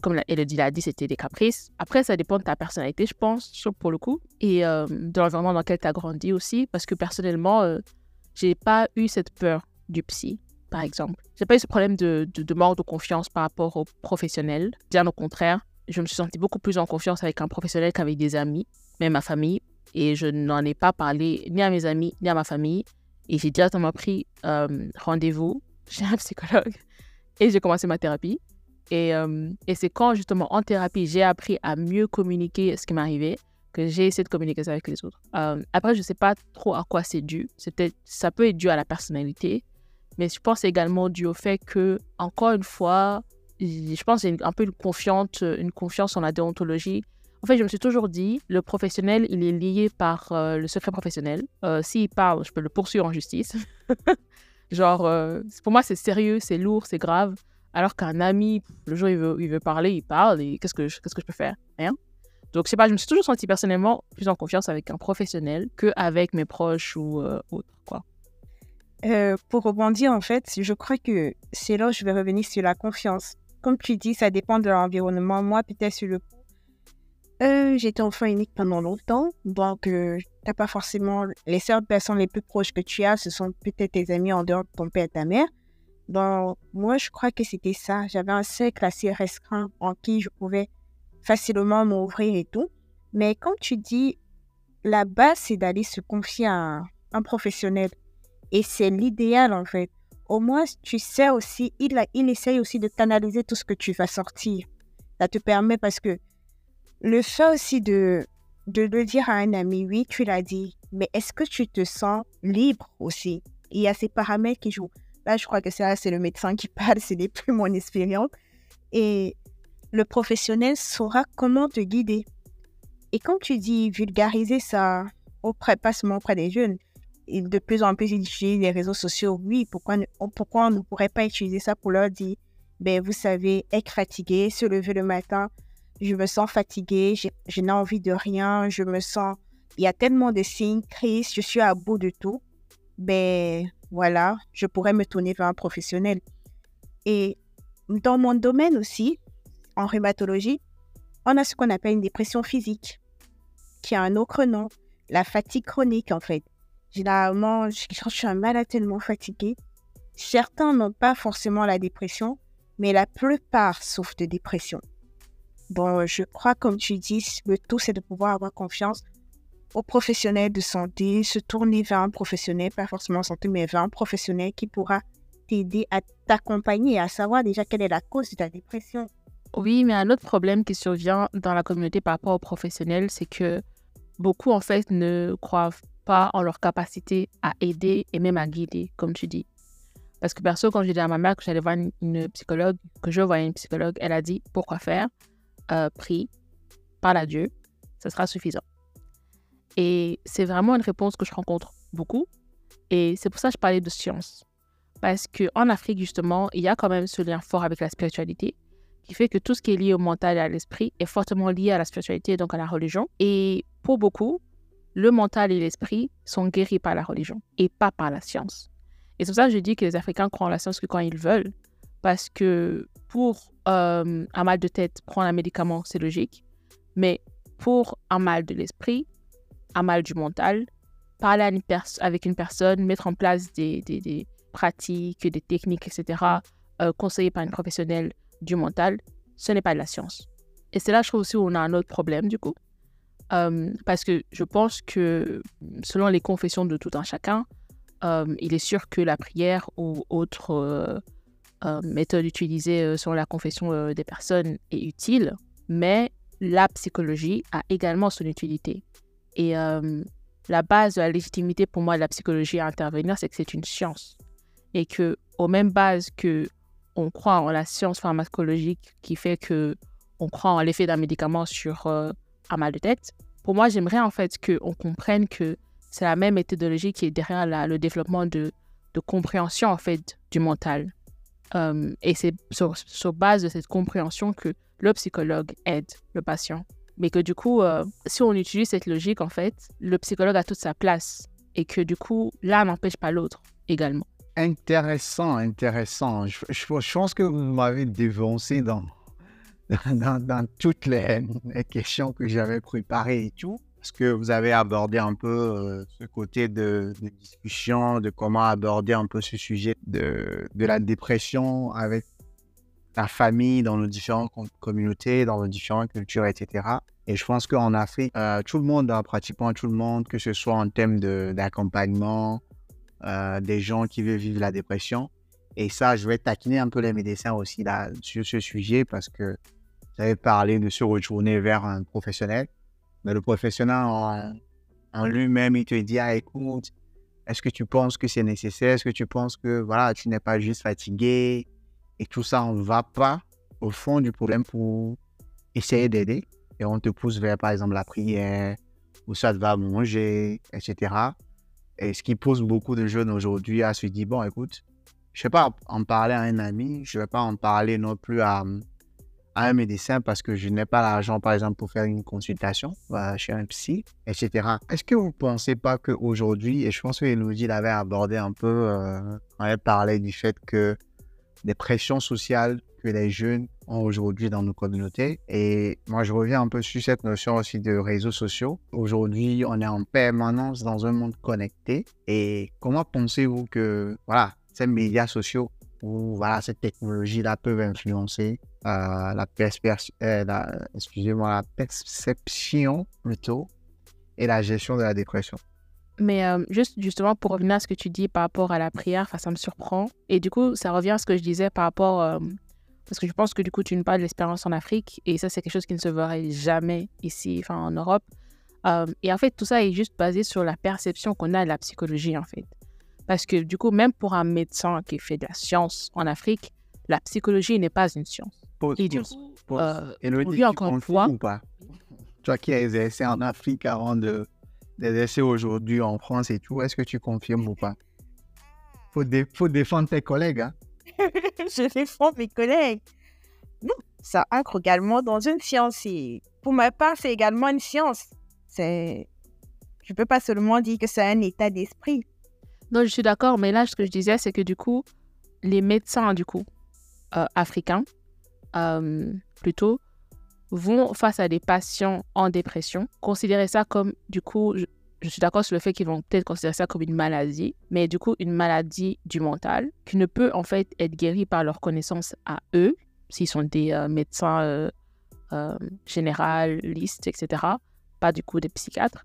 comme Elodie l'a dit, c'était des caprices. Après, ça dépend de ta personnalité, je pense, pour le coup, et euh, de l'environnement dans lequel tu as grandi aussi, parce que personnellement, je euh, j'ai pas eu cette peur du psy, par exemple. J'ai pas eu ce problème de, de, manque de confiance par rapport aux professionnels. Bien au contraire, je me suis sentie beaucoup plus en confiance avec un professionnel qu'avec des amis, même ma famille, et je n'en ai pas parlé ni à mes amis, ni à ma famille, et j'ai directement pris euh, rendez-vous chez un psychologue, et j'ai commencé ma thérapie. Et, euh, et c'est quand, justement, en thérapie, j'ai appris à mieux communiquer ce qui m'arrivait que j'ai essayé de communiquer ça avec les autres. Euh, après, je ne sais pas trop à quoi c'est dû. Ça peut être dû à la personnalité, mais je pense également dû au fait que, encore une fois, je pense qu'il y a un peu une confiance en la déontologie. En fait, je me suis toujours dit, le professionnel, il est lié par euh, le secret professionnel. Euh, S'il parle, je peux le poursuivre en justice. Genre, euh, pour moi, c'est sérieux, c'est lourd, c'est grave. Alors qu'un ami, le jour où il veut, parler, il parle. Et qu'est-ce que, je- que je peux faire? Rien. Donc, je sais pas, je me suis toujours senti personnellement plus en confiance avec un professionnel qu'avec mes proches ou autres, pour rebondir, en fait, je crois que c'est là où je vais revenir sur la confiance. Comme tu dis, ça dépend de l'environnement. Moi, peut-être sur le euh, j'étais enfant unique pendant longtemps. Donc, euh, t'as pas forcément les seules personnes les plus proches que tu as, ce sont peut-être tes amis en dehors de ton père et ta mère. Donc, moi, je crois que c'était ça. J'avais un cercle assez restreint en qui je pouvais facilement m'ouvrir et tout. Mais comme tu dis, la base, c'est d'aller se confier à un- un professionnel. Et c'est l'idéal, en fait. Au moins, tu sais aussi, il, a, il essaye aussi de canaliser tout ce que tu vas sortir. Ça te permet parce que le fait aussi de, de le dire à un ami, oui, tu l'as dit, mais est-ce que tu te sens libre aussi? Il y a ces paramètres qui jouent. Là, je crois que c'est le médecin qui parle, ce n'est plus mon expérience. Et le professionnel saura comment te guider. Et comme tu dis, vulgariser ça auprès, pas seulement auprès des jeunes, et de plus en plus ils utilisent les réseaux sociaux. Oui, pourquoi, pourquoi on ne pourrait pas utiliser ça pour leur dire, ben, vous savez, être fatigué, se lever le matin, je me sens fatigué, j'ai- je n'ai envie de rien, je me sens, il y a tellement de signes, crise, je suis à bout de tout. Ben, voilà, je pourrais me tourner vers un professionnel. Et dans mon domaine aussi, en rhumatologie, on a ce qu'on appelle une dépression physique, qui a un autre nom, la fatigue chronique en fait. Généralement, quand je suis un malade tellement fatigué, certains n'ont pas forcément la dépression, mais la plupart souffrent de dépression. Bon, je crois, comme tu dis, le tout, c'est de pouvoir avoir confiance aux professionnels de santé, se tourner vers un professionnel, pas forcément en santé, mais vers un professionnel qui pourra t'aider à t'accompagner, à savoir déjà quelle est la cause de ta dépression. Oui, mais un autre problème qui survient dans la communauté par rapport aux professionnels, c'est que beaucoup, en fait, ne croient pas en leur capacité à aider et même à guider, comme tu dis. Parce que perso, quand j'ai dit à ma mère que j'allais voir une psychologue, que je voyais une psychologue, elle a dit pourquoi faire? Euh, Prie, parle à Dieu, ça sera suffisant. Et c'est vraiment une réponse que je rencontre beaucoup. Et c'est pour ça que je parlais de science. Parce qu'en Afrique, justement, il y a quand même ce lien fort avec la spiritualité qui fait que tout ce qui est lié au mental et à l'esprit est fortement lié à la spiritualité, donc à la religion. Et pour beaucoup, le mental et l'esprit sont guéris par la religion et pas par la science. Et c'est pour ça que je dis que les Africains croient en la science que quand ils veulent, parce que pour euh, un mal de tête, prendre un médicament, c'est logique, mais pour un mal de l'esprit, un mal du mental, parler avec une personne, mettre en place des, pratiques, des techniques, etc., euh, conseillées par une professionnelle du mental, ce n'est pas de la science. Et c'est là, je trouve aussi, où on a un autre problème, du coup. Euh, parce que je pense que, selon les confessions de tout un chacun, euh, il est sûr que la prière ou autre méthode utilisée euh, selon la confession euh, des personnes est utile, mais la psychologie a également son utilité. Et euh, la base de la légitimité pour moi de la psychologie à intervenir, c'est que c'est une science. Et que, aux mêmes bases que on croit en la science pharmacologique qui fait que on croit en l'effet d'un médicament sur euh, un mal de tête, pour moi, j'aimerais en fait qu'on comprenne que c'est la même méthodologie qui est derrière le développement de, de compréhension en fait du mental. Euh, et c'est sur, base de cette compréhension que le psychologue aide le patient. Mais que du coup, euh, si on utilise cette logique, en fait, le psychologue a toute sa place. Et que du coup, l'un n'empêche pas l'autre également. Intéressant, intéressant. Je, pense que vous m'avez dévancé dans, dans, toutes les questions que j'avais préparées et tout. Parce que vous avez abordé un peu euh, ce côté de, discussion, de comment aborder un peu ce sujet de, la dépression avec la famille dans nos différentes com- communautés, dans nos différentes cultures, etc. Et je pense qu'en Afrique, euh, tout le monde, hein, pratiquement tout le monde, que ce soit en termes d'accompagnement, euh, des gens qui veulent vivre la dépression. Et ça, je vais taquiner un peu les médecins aussi sur ce sujet parce que j'avais parlé de se retourner vers un professionnel. Mais le professionnel en, lui-même, il te dit, ah, écoute, est-ce que tu penses que c'est nécessaire? Est-ce que tu penses que voilà, tu n'es pas juste fatigué? Et tout ça, on ne va pas au fond du problème pour essayer d'aider. et on te pousse vers, par exemple, la prière, ou ça va manger, etc. Et ce qui pousse beaucoup de jeunes aujourd'hui à se dire, bon, écoute, je ne vais pas en parler à un ami, je ne vais pas en parler non plus à, à un médecin parce que je n'ai pas l'argent, par exemple, pour faire une consultation chez un psy, etc. Est-ce que vous ne pensez pas qu'aujourd'hui, et je pense que Elodie l'avait abordé un peu euh, quand elle parlait du fait que des pressions sociales que les jeunes ont aujourd'hui dans nos communautés. Et moi, je reviens un peu sur cette notion aussi de réseaux sociaux. Aujourd'hui, on est en permanence dans un monde connecté. Et comment pensez-vous que, voilà, ces médias sociaux ou voilà, cette technologie-là peuvent influencer euh, la, euh, la perception plutôt et la gestion de la dépression. Mais euh, juste justement pour revenir à ce que tu dis par rapport à la prière, ça me surprend. Et du coup, ça revient à ce que je disais par rapport... parce que je pense que du coup, tu nous parles de l'expérience en Afrique. Et ça, c'est quelque chose qui ne se verrait jamais ici, enfin en Europe. et en fait, tout ça est juste basé sur la perception qu'on a de la psychologie, en fait. Parce que du coup, même pour un médecin qui fait de la science en Afrique, la psychologie n'est pas une science. Pause, et du coup, euh, encore une fois. Ou pas? Toi qui as exercé en Afrique avant de d'exercer aujourd'hui en France et tout, est-ce que tu confirmes ou pas? Faut, faut défendre tes collègues. Hein? Je défends mes collègues. Non, ça ancre également dans une science. pour ma part, c'est également une science. C'est... Je ne peux pas seulement dire que c'est un état d'esprit. Non, je suis d'accord, mais là, ce que je disais, c'est que du coup, les médecins, du coup, euh, africains, euh, plutôt, vont face à des patients en dépression, considérer ça comme, du coup, je, suis d'accord sur le fait qu'ils vont peut-être considérer ça comme une maladie, mais du coup, une maladie du mental qui ne peut en fait être guérie par leur connaissance à eux, s'ils sont des euh, médecins généralistes, etc., pas du coup des psychiatres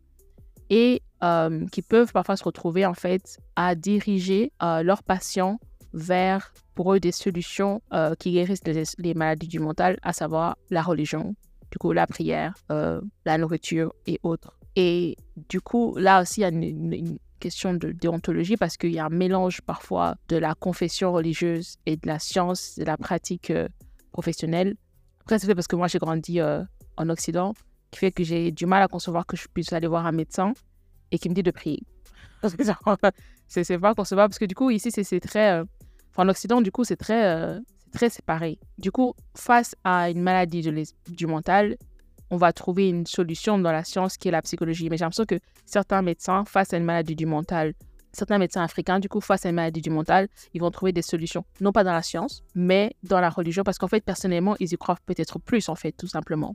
et euh, qui peuvent parfois se retrouver en fait à diriger euh, leurs patients vers pour eux des solutions euh, qui guérissent les, maladies du mental, à savoir la religion, du coup la prière, la nourriture et autres. Et du coup, là aussi, il y a une, question de déontologie parce qu'il y a un mélange parfois de la confession religieuse et de la science, de la pratique professionnelle. Après, c'est parce que moi, j'ai grandi en Occident qui fait que j'ai du mal à concevoir que je puisse aller voir un médecin et qui me dit de prier. c'est pas concevable parce que du coup, ici, c'est très. Euh, en Occident, du coup, c'est très, euh, très séparé. Du coup, face à une maladie du mental, on va trouver une solution dans la science qui est la psychologie. Mais j'ai l'impression que certains médecins, face à une maladie du mental, certains médecins africains, du coup, face à une maladie du mental, ils vont trouver des solutions, non pas dans la science, mais dans la religion, parce qu'en fait, personnellement, ils y croient peut-être plus, en fait, tout simplement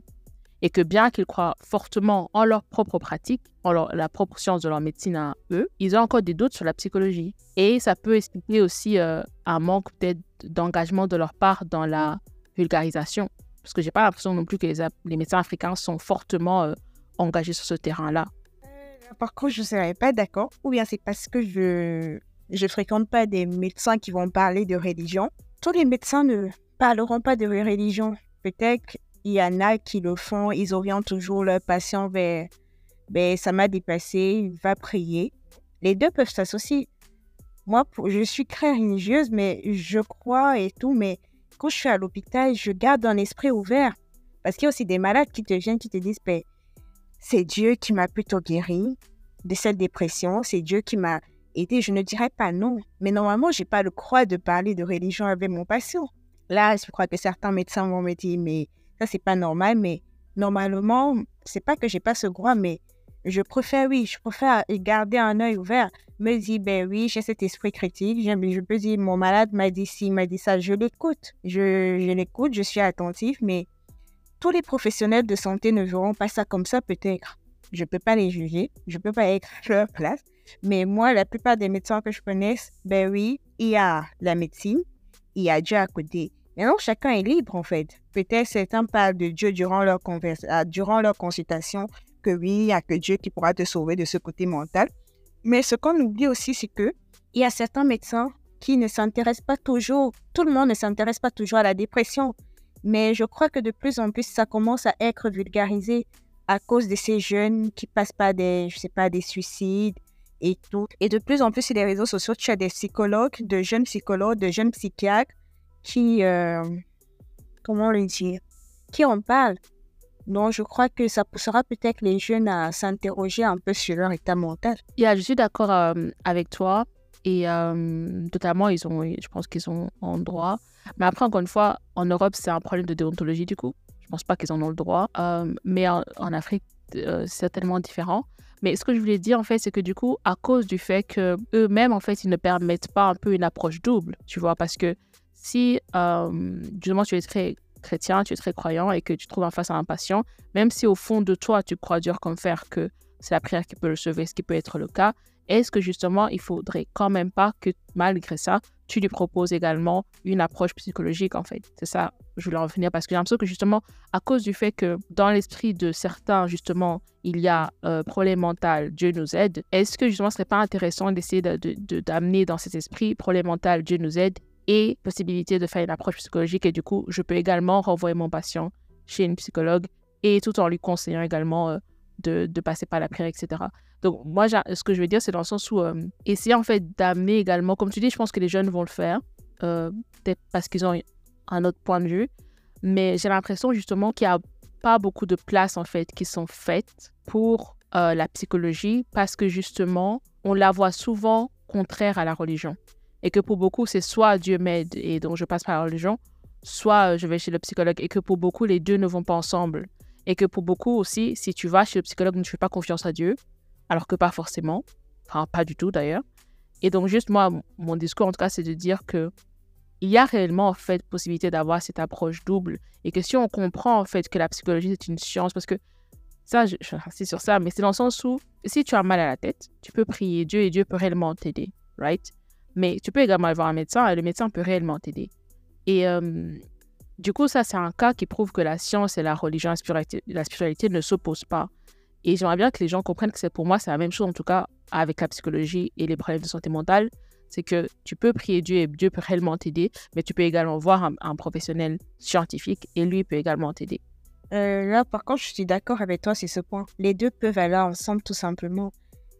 et que bien qu'ils croient fortement en leur propre pratique, en la propre science de leur médecine à eux, ils ont encore des doutes sur la psychologie. Et ça peut expliquer aussi euh, un manque peut-être d'engagement de leur part dans la vulgarisation. Parce que j'ai pas l'impression non plus que les, médecins africains sont fortement euh, engagés sur ce terrain-là. Euh, par contre, je ne serais pas d'accord. Ou bien c'est parce que je ne fréquente pas des médecins qui vont parler de religion. Tous les médecins ne parleront pas de religion. Peut-être il y en a qui le font, ils orientent toujours leur patient vers ben, ça m'a dépassé, va prier. Les deux peuvent s'associer. Moi, je suis très religieuse, mais je crois et tout, mais quand je suis à l'hôpital, je garde un esprit ouvert. Parce qu'il y a aussi des malades qui te viennent, qui te disent, ben, c'est Dieu qui m'a plutôt guéri de cette dépression, c'est Dieu qui m'a aidé. Je ne dirais pas non, mais normalement, je n'ai pas le droit de parler de religion avec mon patient. Là, je crois que certains médecins vont me dire, mais ça, c'est pas normal, mais normalement, c'est pas que j'ai pas ce droit, mais je préfère, oui, je préfère garder un œil ouvert, me dire, ben oui, j'ai cet esprit critique, je peux dire, mon malade m'a dit ci, m'a dit ça, je l'écoute, je, je l'écoute, je suis attentif, mais tous les professionnels de santé ne verront pas ça comme ça, peut-être. Je ne peux pas les juger, je ne peux pas être à leur place, mais moi, la plupart des médecins que je connais, ben oui, il y a la médecine, il y a Dieu à côté. Maintenant, chacun est libre, en fait. Peut-être certains parlent de Dieu durant leur, euh, durant consultation, que oui, il n'y a que Dieu qui pourra te sauver de ce côté mental. Mais ce qu'on oublie aussi, c'est que il y a certains médecins qui ne s'intéressent pas toujours, tout le monde ne s'intéresse pas toujours à la dépression. Mais je crois que de plus en plus, ça commence à être vulgarisé à cause de ces jeunes qui passent pas des, je sais pas, des suicides et tout. Et de plus en plus sur les réseaux sociaux, tu as des psychologues, de jeunes psychologues, de jeunes psychiatres qui, euh, comment le dire, qui en parlent. Donc, je crois que ça poussera peut-être les jeunes à s'interroger un peu sur leur état mental. Yeah, je suis d'accord euh, avec toi. Et euh, totalement, ils ont, je pense qu'ils ont en droit. Mais après, encore une fois, en Europe, c'est un problème de déontologie du coup. Je pense pas qu'ils en ont le droit. Mais en, Afrique, c'est tellement différent. Mais ce que je voulais dire, en fait, c'est que du coup, à cause du fait que eux-mêmes, en fait, ils ne permettent pas un peu une approche double, tu vois, parce que si, euh, justement, tu es très chrétien, tu es très croyant et que tu trouves en face à un patient, même si au fond de toi, tu crois dur comme fer que c'est la prière qui peut le sauver, ce qui peut être le cas, est-ce que justement, il faudrait quand même pas que malgré ça, tu lui proposes également une approche psychologique, en fait? C'est ça, je voulais en venir parce que j'ai l'impression que justement, à cause du fait que dans l'esprit de certains, justement, il y a euh, problème mental, Dieu nous aide, est-ce que justement, ce serait pas intéressant d'essayer d'amener de, de, dans cet esprit problème mental, Dieu nous aide et possibilité de faire une approche psychologique et du coup, je peux également renvoyer mon patient chez une psychologue et tout en lui conseillant également euh, de, de, passer par la prière, etc. Donc, moi, ce que je veux dire, c'est dans le sens où euh, essayer en fait d'amener également, comme tu dis, je pense que les jeunes vont le faire, euh, peut-être parce qu'ils ont un autre point de vue, mais j'ai l'impression justement qu'il n'y a pas beaucoup de places en fait qui sont faites pour la psychologie parce que justement, on la voit souvent contraire à la religion. Et que pour beaucoup, c'est soit Dieu m'aide et donc je passe par la religion, soit je vais chez le psychologue et que pour beaucoup, les deux ne vont pas ensemble. Et que pour beaucoup aussi, si tu vas chez le psychologue, ne fais pas confiance à Dieu, alors que pas forcément, enfin pas du tout d'ailleurs. Et donc juste moi, mon discours en tout cas, c'est de dire que il y a réellement en fait possibilité d'avoir cette approche double et que si on comprend en fait que la psychologie c'est une science, parce que ça, je, je suis sur ça, mais c'est dans le sens où si tu as mal à la tête, tu peux prier Dieu et Dieu peut réellement t'aider, right? Mais tu peux également aller voir un médecin et le médecin peut réellement t'aider. Et euh, du coup, ça, c'est un cas qui prouve que la science et la religion, la spiritualité, ne s'opposent pas. Et j'aimerais bien que les gens comprennent que c'est pour moi, c'est la même chose en tout cas avec la psychologie et les problèmes de santé mentale. C'est que tu peux prier Dieu et Dieu peut réellement t'aider, mais tu peux également voir un, professionnel scientifique et lui peut également t'aider. Euh, là, par contre, je suis d'accord avec toi sur ce point. Les deux peuvent aller ensemble tout simplement.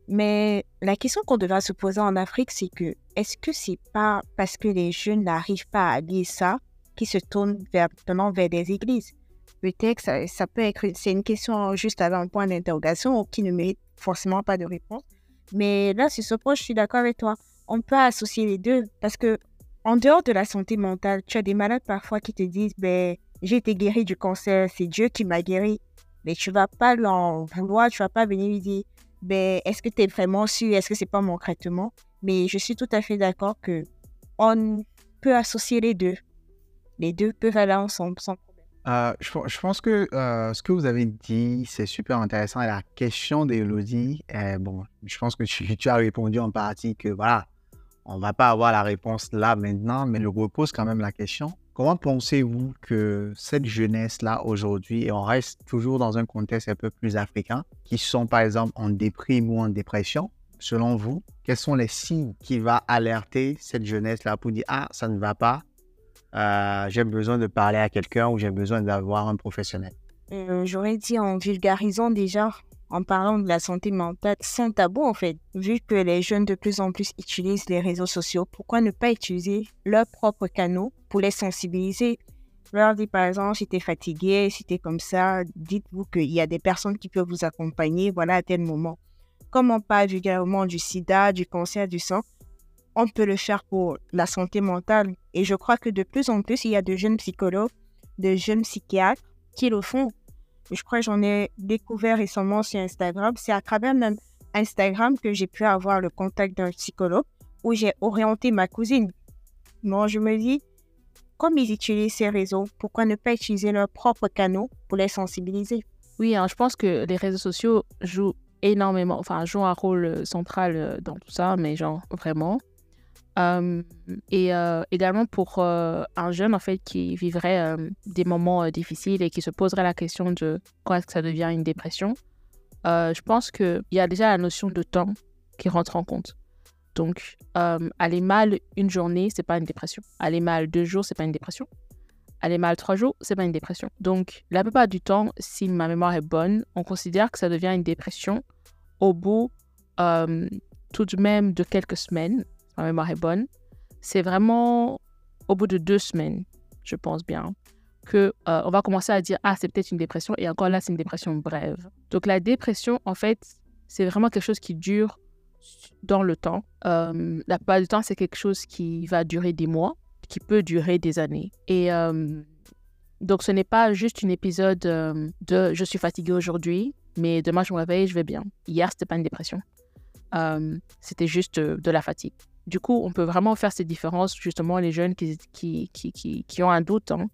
Mais la question qu'on devrait se poser en Afrique, c'est que est-ce que c'est pas parce que les jeunes n'arrivent pas à lire ça qu'ils se tournent vers, vers des églises? Peut-être ça, ça peut être, c'est une question juste avec un point d'interrogation qui ne mérite forcément pas de réponse. Mais là, sur ce point, je suis d'accord avec toi. On peut associer les deux parce que en dehors de la santé mentale, tu as des malades parfois qui te disent, ben, j'ai été guéri du cancer, c'est Dieu qui m'a guéri. Mais tu vas pas l'en vouloir, tu vas pas venir lui dire, ben, est-ce que tu es vraiment sûr, est-ce que c'est pas mon traitement? Mais je suis tout à fait d'accord que on peut associer les deux. Les deux peuvent aller ensemble sans euh, je, pense que euh, ce que vous avez dit, c'est super intéressant. Et la question d'Elodie, bon, je pense que tu, as répondu en partie que voilà, on va pas avoir la réponse là maintenant, mais je repose quand même la question. Comment pensez-vous que cette jeunesse-là aujourd'hui, et on reste toujours dans un contexte un peu plus africain, qui sont par exemple en déprime ou en dépression, selon vous, quels sont les signes qui vont alerter cette jeunesse-là pour dire Ah, ça ne va pas, euh, j'ai besoin de parler à quelqu'un ou j'ai besoin d'avoir un professionnel? Euh, J'aurais dit en vulgarisant déjà, en parlant de la santé mentale, c'est tabou en fait. Vu que les jeunes de plus en plus utilisent les réseaux sociaux, pourquoi ne pas utiliser leurs propres canaux pour les sensibiliser? Leur dire par exemple, si tu es fatigué, si tu es comme ça, dites-vous qu'il y a des personnes qui peuvent vous accompagner, voilà, à tel moment. Comme on parle vulgairement du sida, du cancer du sang, on peut le faire pour la santé mentale. Et je crois que de plus en plus, il y a de jeunes psychologues, de jeunes psychiatres qui le font. Je crois que j'en ai découvert récemment sur Instagram. C'est à travers même Instagram que j'ai pu avoir le contact d'un psychologue où j'ai orienté ma cousine. Moi, je me dis, comme ils utilisent ces réseaux, pourquoi ne pas utiliser leurs propres canaux pour les sensibiliser? Oui, hein, je pense que les réseaux sociaux jouent énormément, enfin, jouent un rôle central euh, dans tout ça, mais genre, vraiment. Euh, et euh, également pour euh, un jeune en fait qui vivrait des moments difficiles et qui se poserait la question de quand est-ce que ça devient une dépression, je pense qu'il y a déjà la notion de temps qui rentre en compte. Donc, aller mal une journée, c'est pas une dépression. Aller mal deux jours, c'est pas une dépression. Aller mal trois jours, c'est pas une dépression. Donc, la plupart du temps, si ma mémoire est bonne, on considère que ça devient une dépression au bout tout de même de quelques semaines ma mémoire est bonne, c'est vraiment au bout de deux semaines, je pense bien. que euh, on va commencer à dire ah c'est peut-être une dépression et encore là c'est une dépression brève. Donc la dépression en fait c'est vraiment quelque chose qui dure dans le temps. Euh, la plupart du temps c'est quelque chose qui va durer des mois, qui peut durer des années. Et euh, donc ce n'est pas juste un épisode de je suis fatigué aujourd'hui, mais demain je me réveille je vais bien. Hier c'était pas une dépression, c'était juste de la fatigue. Du coup, on peut vraiment faire ces différences, justement, les jeunes qui, qui, qui, qui, ont un doute. Hein.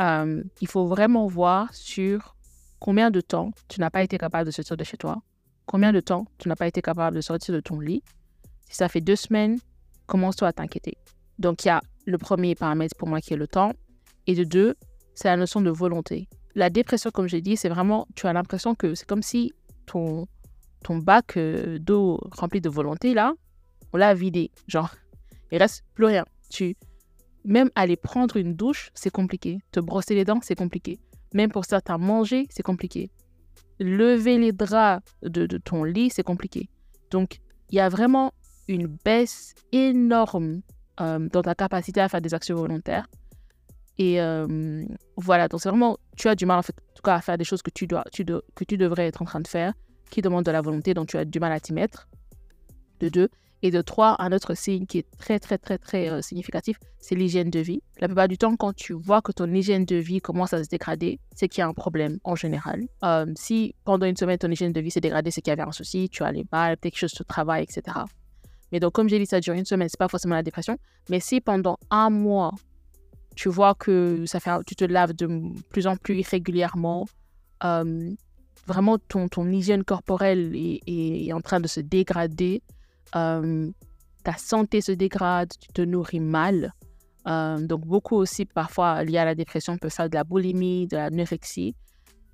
Euh, il faut vraiment voir sur combien de temps tu n'as pas été capable de sortir de chez toi, combien de temps tu n'as pas été capable de sortir de ton lit. Si ça fait deux semaines, commence-toi à t'inquiéter. Donc, il y a le premier paramètre pour moi qui est le temps. Et de deux, c'est la notion de volonté. La dépression, comme j'ai dit, c'est vraiment, tu as l'impression que c'est comme si ton, ton bac euh, d'eau rempli de volonté, là, on l'a vidé. Genre, il reste plus rien. Tu, même aller prendre une douche, c'est compliqué. Te brosser les dents, c'est compliqué. Même pour certains, manger, c'est compliqué. Lever les draps de, ton lit, c'est compliqué. Donc, il y a vraiment une baisse énorme euh, dans ta capacité à faire des actions volontaires. Et euh, voilà, donc c'est vraiment, tu as du mal en fait, en tout cas à faire des choses que tu, dois, tu que tu devrais être en train de faire, qui demandent de la volonté, donc tu as du mal à t'y mettre. De deux, et de trois, un autre signe qui est très, très, très, très euh, significatif, c'est l'hygiène de vie. La plupart du temps, quand tu vois que ton hygiène de vie commence à se dégrader, c'est qu'il y a un problème en général. Euh, si pendant une semaine, ton hygiène de vie s'est dégradée, c'est qu'il y avait un souci, tu les balles, quelque chose de travail, etc. Mais donc, comme j'ai dit, ça dure une semaine, c'est pas forcément la dépression. Mais si pendant un mois, tu vois que ça fait, tu te laves de plus en plus irrégulièrement, euh, vraiment ton, ton hygiène corporelle est, est, en train de se dégrader, euh, ta santé se dégrade, tu te nourris mal. Euh, donc, beaucoup aussi, parfois, lié à la dépression, peut faire de la boulimie, de l'anorexie.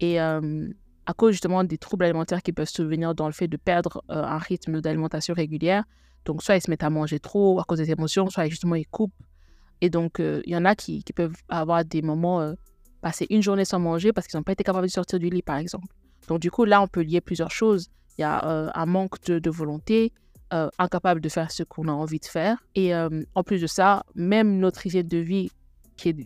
Et euh, à cause justement des troubles alimentaires qui peuvent survenir dans le fait de perdre un rythme d'alimentation régulière. Donc, soit ils se mettent à manger trop à cause des émotions, soit justement ils coupent. Et donc, il y en a qui, peuvent avoir des moments, passer une journée sans manger parce qu'ils n'ont pas été capables de sortir du lit, par exemple. Donc, du coup, là, on peut lier plusieurs choses. Il y a un manque de, volonté, euh, incapable de faire ce qu'on a envie de faire. Et euh, en plus de ça, même notre hygiène de vie,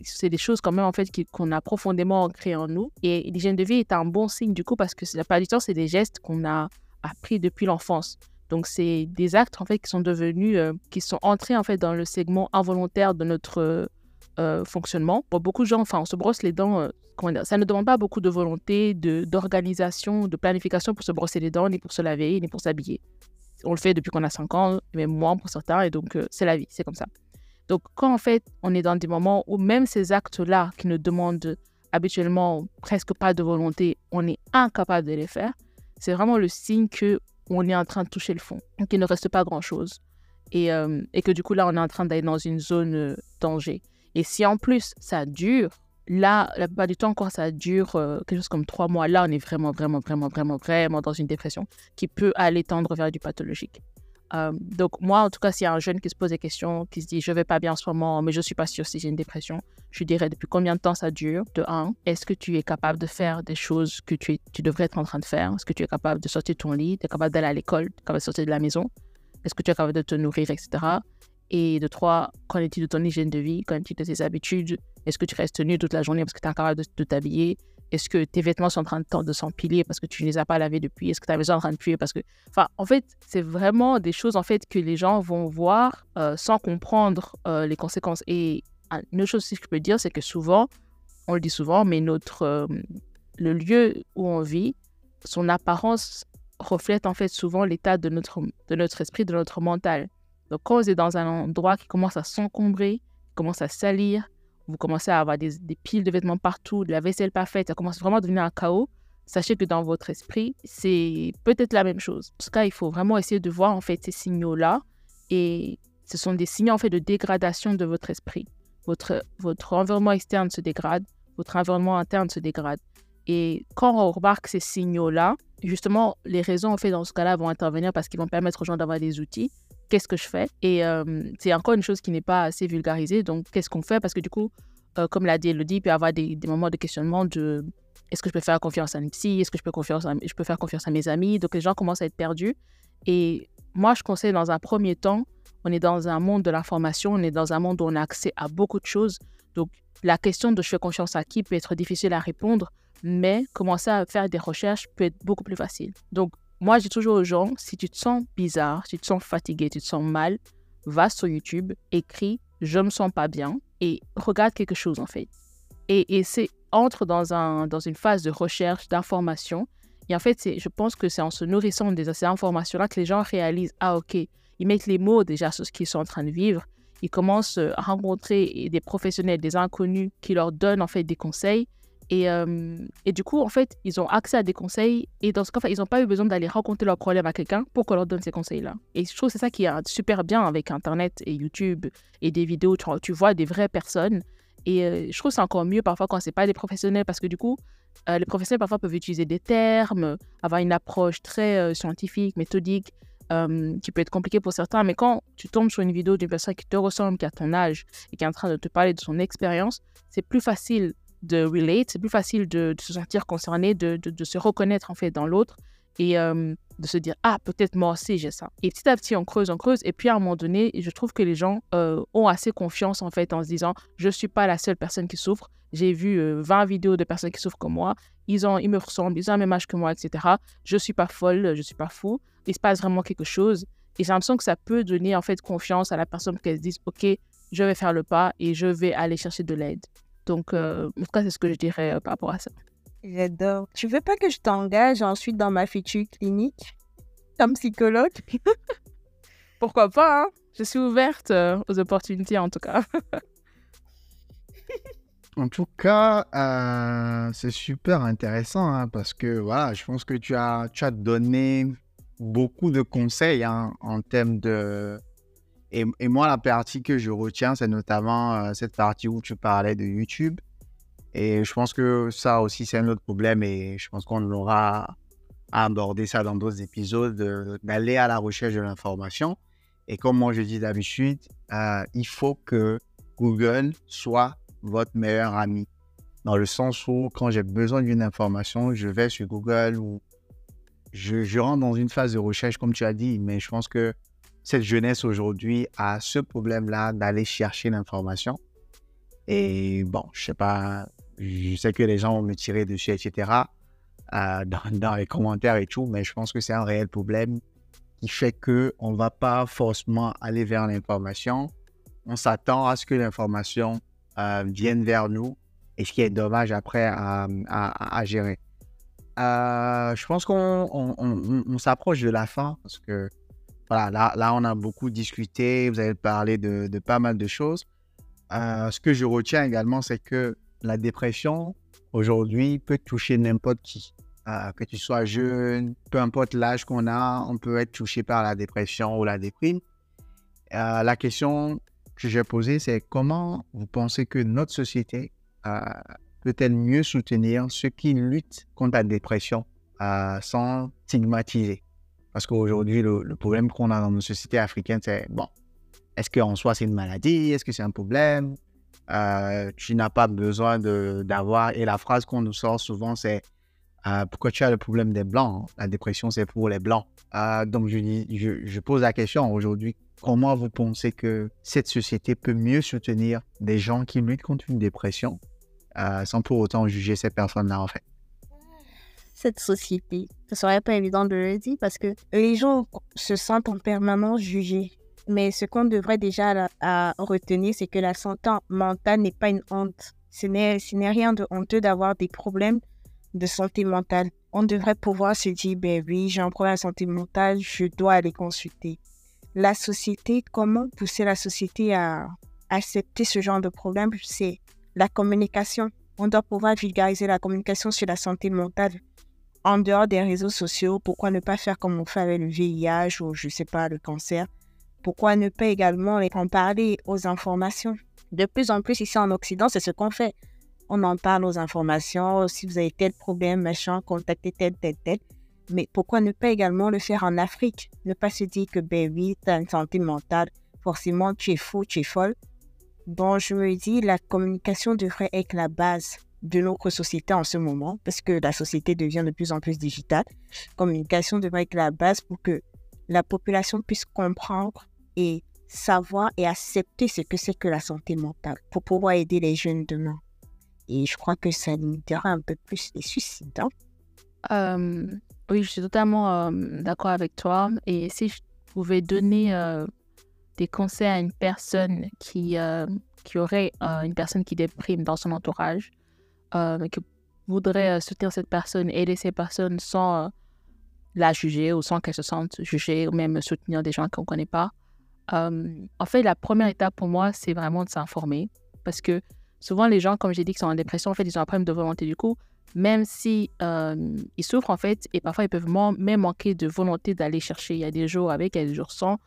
c'est des choses quand même en fait qu'on a profondément ancrées en nous. Et l'hygiène de vie est un bon signe du coup parce que la plupart du temps, c'est des gestes qu'on a appris depuis l'enfance. Donc c'est des actes en fait qui sont devenus, euh, qui sont entrés en fait dans le segment involontaire de notre fonctionnement. Pour beaucoup de gens, enfin, on se brosse les dents. ça ne demande pas beaucoup de volonté, d'organisation, de planification pour se brosser les dents, ni pour se laver, ni pour s'habiller on le fait depuis qu'on a 5 ans, même moins pour certains, et donc euh, c'est la vie, c'est comme ça. Donc quand en fait on est dans des moments où même ces actes-là qui ne demandent habituellement presque pas de volonté, on est incapable de les faire, c'est vraiment le signe que on est en train de toucher le fond, qu'il ne reste pas grand-chose. Et, euh, et, que du coup là on est en train d'aller dans une zone euh, danger. Et si en plus ça dure Là, la plupart du temps, quand ça dure euh, quelque chose comme trois mois, là, on est vraiment, vraiment, vraiment, vraiment, vraiment dans une dépression qui peut aller tendre vers du pathologique. Euh, donc, moi, en tout cas, s'il y a un jeune qui se pose des questions, qui se dit, je vais pas bien en ce moment, mais je suis pas sûr si j'ai une dépression, je dirais depuis combien de temps ça dure, de un, est-ce que tu es capable de faire des choses que tu, tu devrais être en train de faire? Est-ce que tu es capable de sortir de ton lit? Tu es capable d'aller à l'école? Tu es capable de sortir de la maison? Est-ce que tu es capable de te nourrir, etc. Et de trois, qu'en est-il de ton hygiène de vie? Qu'en est-il de tes habitudes? Est-ce que tu restes nu toute la journée parce que tu es incapable de, t'habiller? Est-ce que tes vêtements sont en train de, s'empiler parce que tu ne les as pas lavés depuis? Est-ce que ta maison est en train de puer? Parce que... Enfin, en fait, c'est vraiment des choses en fait que les gens vont voir euh, sans comprendre euh, les conséquences. Et une autre chose que je peux dire, c'est que souvent, on le dit souvent, mais notre, euh, le lieu où on vit, son apparence reflète en fait souvent l'état de notre, de notre esprit, de notre mental. Donc, quand vous êtes dans un endroit qui commence à s'encombrer, commence à salir, vous commencez à avoir des, piles de vêtements partout, de la vaisselle pas faite, ça commence vraiment à devenir un chaos, sachez que dans votre esprit, c'est peut-être la même chose. En tout cas, il faut vraiment essayer de voir en fait ces signaux-là et ce sont des signaux en fait de dégradation de votre esprit. Votre, votre environnement externe se dégrade, votre environnement interne se dégrade. Et quand on remarque ces signaux-là, justement, les raisons en fait dans ce cas-là vont intervenir parce qu'ils vont permettre aux gens d'avoir des outils qu'est-ce que je fais Et euh, c'est encore une chose qui n'est pas assez vulgarisée. Donc, qu'est-ce qu'on fait? Parce que du coup, euh, comme l'a dit Elodie, il peut y avoir des, moments de questionnement de est-ce que je peux faire confiance à une psy? Est-ce que je peux, confiance je peux faire confiance à mes amis? Donc, les gens commencent à être perdus. Et moi, je conseille dans un premier temps, on est dans un monde de l'information, on est dans un monde où on a accès à beaucoup de choses. Donc, la question de je fais confiance à qui peut être difficile à répondre, mais commencer à faire des recherches peut être beaucoup plus facile. Donc, moi, j'ai toujours aux gens, si tu te sens bizarre, si tu te sens fatigué, tu te sens mal, va sur YouTube, écris je me sens pas bien et regarde quelque chose en fait. Et, et c'est entre dans, un, dans une phase de recherche, d'information. Et en fait, je pense que c'est en se nourrissant de ces informations-là que les gens réalisent, ah ok, ils mettent les mots déjà sur ce qu'ils sont en train de vivre. Ils commencent à rencontrer des professionnels, des inconnus qui leur donnent en fait des conseils. Et, euh, et, du coup, en fait, ils ont accès à des conseils. Et dans ce cas, ils n'ont pas eu besoin d'aller raconter leurs problèmes à quelqu'un pour qu'on leur donne ces conseils-là. Et je trouve que c'est ça qui est super bien avec Internet et YouTube et des vidéos. Tu, tu vois des vraies personnes. Et euh, je trouve que c'est encore mieux parfois quand ce n'est pas des professionnels parce que du coup, euh, les professionnels parfois peuvent utiliser des termes, avoir une approche très scientifique, méthodique, qui peut être compliquée pour certains. Mais quand tu tombes sur une vidéo d'une personne qui te ressemble, qui a ton âge et qui est en train de te parler de son expérience, c'est plus facile de relate, c'est plus facile de, se sentir concerné, de, de, se reconnaître en fait dans l'autre et de se dire ah peut-être moi aussi j'ai ça. Et petit à petit on creuse, on creuse et puis à un moment donné, je trouve que les gens ont assez confiance en fait en se disant je suis pas la seule personne qui souffre. J'ai vu 20 euh, vidéos de personnes qui souffrent comme moi. Ils ont, ils me ressemblent, ils ont le même âge que moi, etc. Je suis pas folle, je suis pas fou. Il se passe vraiment quelque chose. Et j'ai l'impression que ça peut donner en fait confiance à la personne qu'elle se dise ok je vais faire le pas et je vais aller chercher de l'aide. Donc, euh, en tout cas, c'est ce que je dirais euh, par rapport à ça. J'adore. Tu veux pas que je t'engage ensuite dans ma future clinique comme psychologue? Pourquoi pas hein? Je suis ouverte euh, aux opportunités en tout cas. en tout cas, c'est super intéressant hein, parce que voilà, je pense que tu as, tu as donné beaucoup de conseils hein, en termes de et, moi, la partie que je retiens, c'est notamment euh, cette partie où tu parlais de YouTube. Et je pense que ça aussi, c'est un autre problème et je pense qu'on aura à aborder ça dans d'autres épisodes, d'aller à la recherche de l'information. Et comme moi je dis d'habitude, euh, il faut que Google soit votre meilleur ami. Dans le sens où quand j'ai besoin d'une information, je vais sur Google ou je rentre dans une phase de recherche, comme tu as dit. Mais je pense que cette jeunesse aujourd'hui a ce problème-là d'aller chercher l'information. Et bon, je sais pas, je sais que les gens vont me tirer dessus, etc., euh, dans, les commentaires et tout, mais je pense que c'est un réel problème qui fait qu'on ne va pas forcément aller vers l'information. On s'attend à ce que l'information euh, vienne vers nous et ce qui est dommage après à, gérer. Euh, je pense qu'on s'approche de la fin parce que voilà, là, on a beaucoup discuté, vous avez parlé de, de pas mal de choses. Euh, ce que je retiens également, c'est que la dépression, aujourd'hui, peut toucher n'importe qui. Euh, que tu sois jeune, peu importe l'âge qu'on a, on peut être touché par la dépression ou la déprime. Euh, la question que j'ai posée, c'est comment vous pensez que notre société peut-elle mieux soutenir ceux qui luttent contre la dépression sans stigmatiser? Parce qu'aujourd'hui, le, problème qu'on a dans nos sociétés africaines, c'est bon, est-ce qu'en soi c'est une maladie? Est-ce que c'est un problème? Euh, Tu n'as pas besoin d'avoir. Et la phrase qu'on nous sort souvent, c'est euh, pourquoi tu as le problème des blancs La dépression, c'est pour les blancs. Euh, donc, je, pose la question aujourd'hui comment vous pensez que cette société peut mieux soutenir des gens qui luttent contre une dépression sans pour autant juger ces personnes-là, en fait? Cette société. Ce serait pas évident de le dire parce que les gens se sentent en permanence jugés. Mais ce qu'on devrait déjà à retenir, c'est que la santé mentale n'est pas une honte. Ce n'est rien de honteux d'avoir des problèmes de santé mentale. On devrait pouvoir se dire, ben oui, j'ai un problème de santé mentale, je dois aller consulter. La société, comment pousser la société à accepter ce genre de problème, c'est la communication. On doit pouvoir vulgariser la communication sur la santé mentale en dehors des réseaux sociaux, pourquoi ne pas faire comme on fait avec le VIH ou, je ne sais pas, le cancer? Pourquoi ne pas également en parler aux informations? De plus en plus, ici en Occident, c'est ce qu'on fait. On en parle aux informations. Si vous avez tel problème, machin, contactez tel, tel, tel. Mais pourquoi ne pas également le faire en Afrique? Ne pas se dire que, ben oui, tu as une santé mentale, forcément, tu es fou, tu es folle. Bon, je me dis, la communication devrait être la base de notre société en ce moment, parce que la société devient de plus en plus digitale. Communication devrait être la base pour que la population puisse comprendre et savoir et accepter ce que c'est que la santé mentale pour pouvoir aider les jeunes demain. Et je crois que ça limitera un peu plus les suicides. hein. Euh, oui, je suis totalement euh, d'accord avec toi. Et si je pouvais donner euh, des conseils à une personne qui, qui aurait une personne qui déprime dans son entourage, euh, qui voudrait euh, soutenir cette personne, aider ces personnes sans euh, la juger ou sans qu'elle se sente jugée ou même soutenir des gens qu'on ne connaît pas. Euh, en fait, la première étape pour moi, c'est vraiment de s'informer. Parce que souvent, les gens, comme j'ai dit, qui sont en dépression, en fait, ils ont un problème de volonté. Du coup, même si souffrent, en fait, et parfois, ils peuvent même manquer de volonté d'aller chercher. Il y a des jours avec, il y a des jours sans.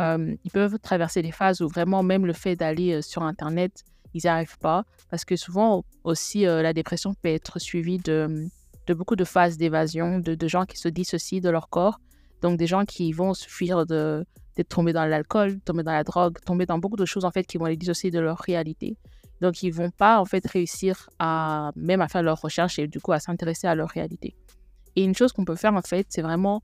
Ils peuvent traverser des phases où vraiment, même le fait d'aller sur Internet, ils n'y arrivent pas. Parce que souvent, aussi, euh, la dépression peut être suivie de, de beaucoup de phases d'évasion, de, de gens qui se dissocient de leur corps. Donc, des gens qui vont suffire de, d'être tombés dans l'alcool, tombés dans la drogue, tombés dans beaucoup de choses, en fait, qui vont les dissocier de leur réalité. Donc, ils vont pas, en fait, réussir à même à faire leurs recherches et du coup, à s'intéresser à leur réalité. Et une chose qu'on peut faire, en fait, c'est vraiment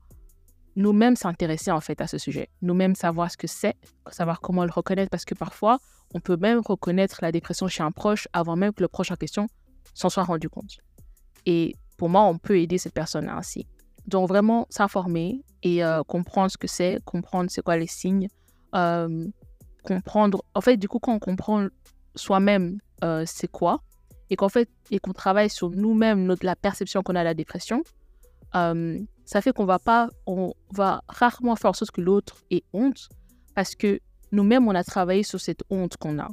nous-mêmes s'intéresser, en fait, à ce sujet. Nous-mêmes savoir ce que c'est, savoir comment le reconnaître, parce que parfois, on peut même reconnaître la dépression chez un proche avant même que le proche en question s'en soit rendu compte. Et pour moi, on peut aider cette personne ainsi. Donc vraiment s'informer et euh, comprendre ce que c'est, comprendre c'est quoi les signes, euh, comprendre. En fait, du coup, quand on comprend soi-même euh, c'est quoi et qu'en fait et qu'on travaille sur nous-mêmes notre la perception qu'on a de la dépression, ça fait qu'on va pas, on va rarement faire en sorte que l'autre ait honte parce que nous-mêmes on a travaillé sur cette honte qu'on a.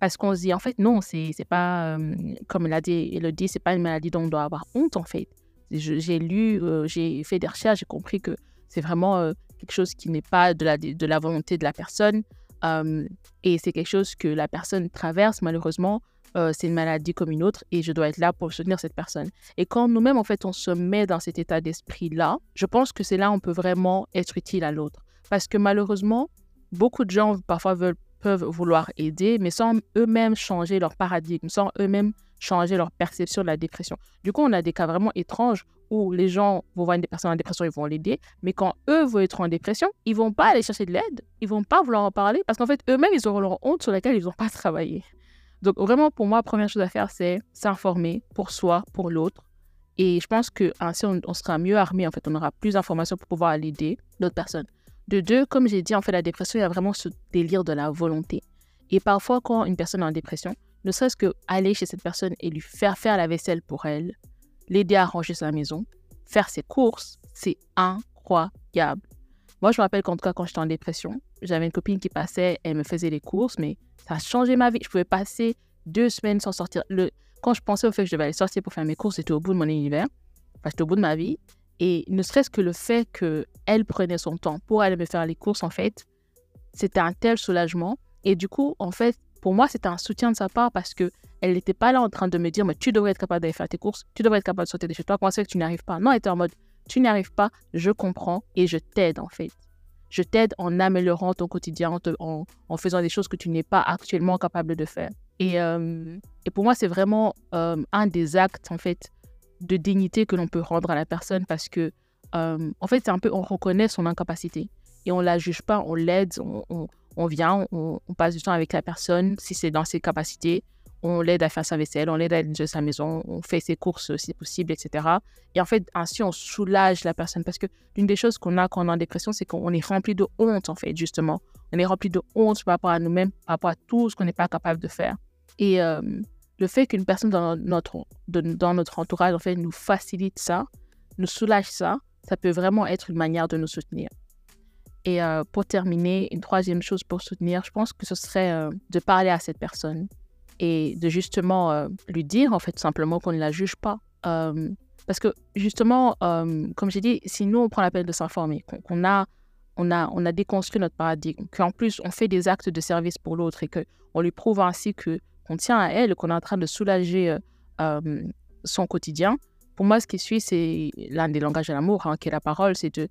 Parce qu'on se dit, en fait, non, c'est pas, euh, comme elle a dit, Elodie, c'est pas une maladie dont on doit avoir honte, en fait. J'ai lu, euh, j'ai fait des recherches, j'ai compris que c'est vraiment euh, quelque chose qui n'est pas de la, de la volonté de la personne. euh, et c'est quelque chose que la personne traverse, malheureusement. C'est une maladie comme une autre et je dois être là pour soutenir cette personne. Et quand nous-mêmes, en fait, on se met dans cet état d'esprit-là, je pense que c'est là où on peut vraiment être utile à l'autre. Parce que malheureusement, beaucoup de gens parfois peuvent vouloir aider, mais sans eux-mêmes changer leur paradigme, sans eux-mêmes changer leur perception de la dépression. Du coup, on a des cas vraiment étranges où les gens vont voir une personne en dépression, ils vont l'aider, mais quand eux vont être en dépression, ils vont pas aller chercher de l'aide, ils vont pas vouloir en parler parce qu'en fait, eux-mêmes, ils auront leur honte sur laquelle ils n'ont pas travaillé. Donc, vraiment, pour moi, la première chose à faire, c'est s'informer pour soi, pour l'autre. Et je pense que ainsi, on, on sera mieux armé. En fait, on aura plus d'informations pour pouvoir aider l'autre personne. De deux, comme j'ai dit, en fait, la dépression, il y a vraiment ce délire de la volonté. Et parfois, quand une personne est en dépression, ne serait-ce que aller chez cette personne et lui faire faire la vaisselle pour elle, l'aider à ranger sa maison, faire ses courses, c'est incroyable. Moi, je me rappelle qu'en tout cas, quand j'étais en dépression, j'avais une copine qui passait, elle me faisait les courses, mais ça a changé ma vie. Je pouvais passer deux semaines sans sortir. Le... Quand je pensais au fait que je devais aller sortir pour faire mes courses, j'étais au bout de mon univers. Enfin, j'étais au bout de ma vie. Et ne serait-ce que le fait qu'elle prenait son temps pour aller me faire les courses, en fait, c'était un tel soulagement. Et du coup, en fait, pour moi, c'était un soutien de sa part parce que elle n'était pas là en train de me dire, mais tu devrais être capable d'aller faire tes courses, tu devrais être capable de sortir de chez toi, comment c'est que tu n'y arrives pas? Non, elle était en mode, tu n'y arrives pas, je comprends et je t'aide en fait. Je t'aide en améliorant ton quotidien, en faisant des choses que tu n'es pas actuellement capable de faire. Et, euh, et pour moi, c'est vraiment euh, un des actes en fait de dignité que l'on peut rendre à la personne parce que, euh, en fait, c'est un peu, on reconnaît son incapacité et on la juge pas, on l'aide, on, on- vient, on, passe du temps avec la personne si c'est dans ses capacités, on l'aide à faire sa vaisselle, on l'aide à nettoyer sa maison, on fait ses courses si possible, etc. Et en fait, ainsi, on soulage la personne parce que l'une des choses qu'on a quand on est en dépression, c'est qu'on est rempli de honte, en fait, justement. On est rempli de honte par rapport à nous-mêmes, par rapport à tout ce qu'on n'est pas capable de faire. Et euh, le fait qu'une personne dans notre, dans notre entourage, en fait, nous facilite ça, nous soulage ça, ça peut vraiment être une manière de nous soutenir. Et euh, pour terminer, une troisième chose pour soutenir, je pense que ce serait euh, de parler à cette personne et de justement euh, lui dire, en fait, simplement qu'on ne la juge pas. Parce que justement, comme j'ai dit, si nous, on prend la peine de s'informer, qu'on a, on a, on a déconstruit notre paradigme, qu'en plus, on fait des actes de service pour l'autre et qu'on lui prouve ainsi que qu'on tient à elle, qu'on est en train de soulager euh, euh, son quotidien, pour moi, ce qui suit, c'est l'un des langages de l'amour, hein, qui est la parole, c'est de,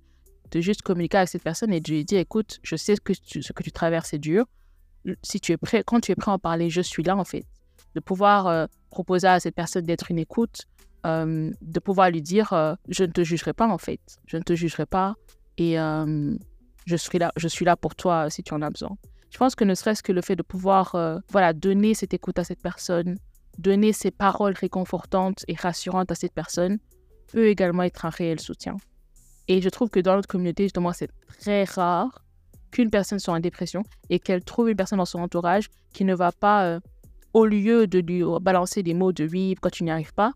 juste communiquer avec cette personne et de lui dire, écoute, je sais que ce que tu traverses est dur. Si tu es prêt, quand tu es prêt à en parler, je suis là, en fait. De pouvoir euh, proposer à cette personne d'être une écoute, de pouvoir lui dire, je ne te jugerai pas, en fait. Je ne te jugerai pas et je, suis là, je suis là pour toi si tu en as besoin. Je pense que ne serait-ce que le fait de pouvoir euh, voilà, donner cette écoute à cette personne, donner ces paroles réconfortantes et rassurantes à cette personne, peut également être un réel soutien. Et je trouve que dans notre communauté, justement, c'est très rare qu'une personne soit en dépression et qu'elle trouve une personne dans son entourage qui ne va pas, euh, au lieu de lui balancer des mots de oui, quand tu n'y arrives pas,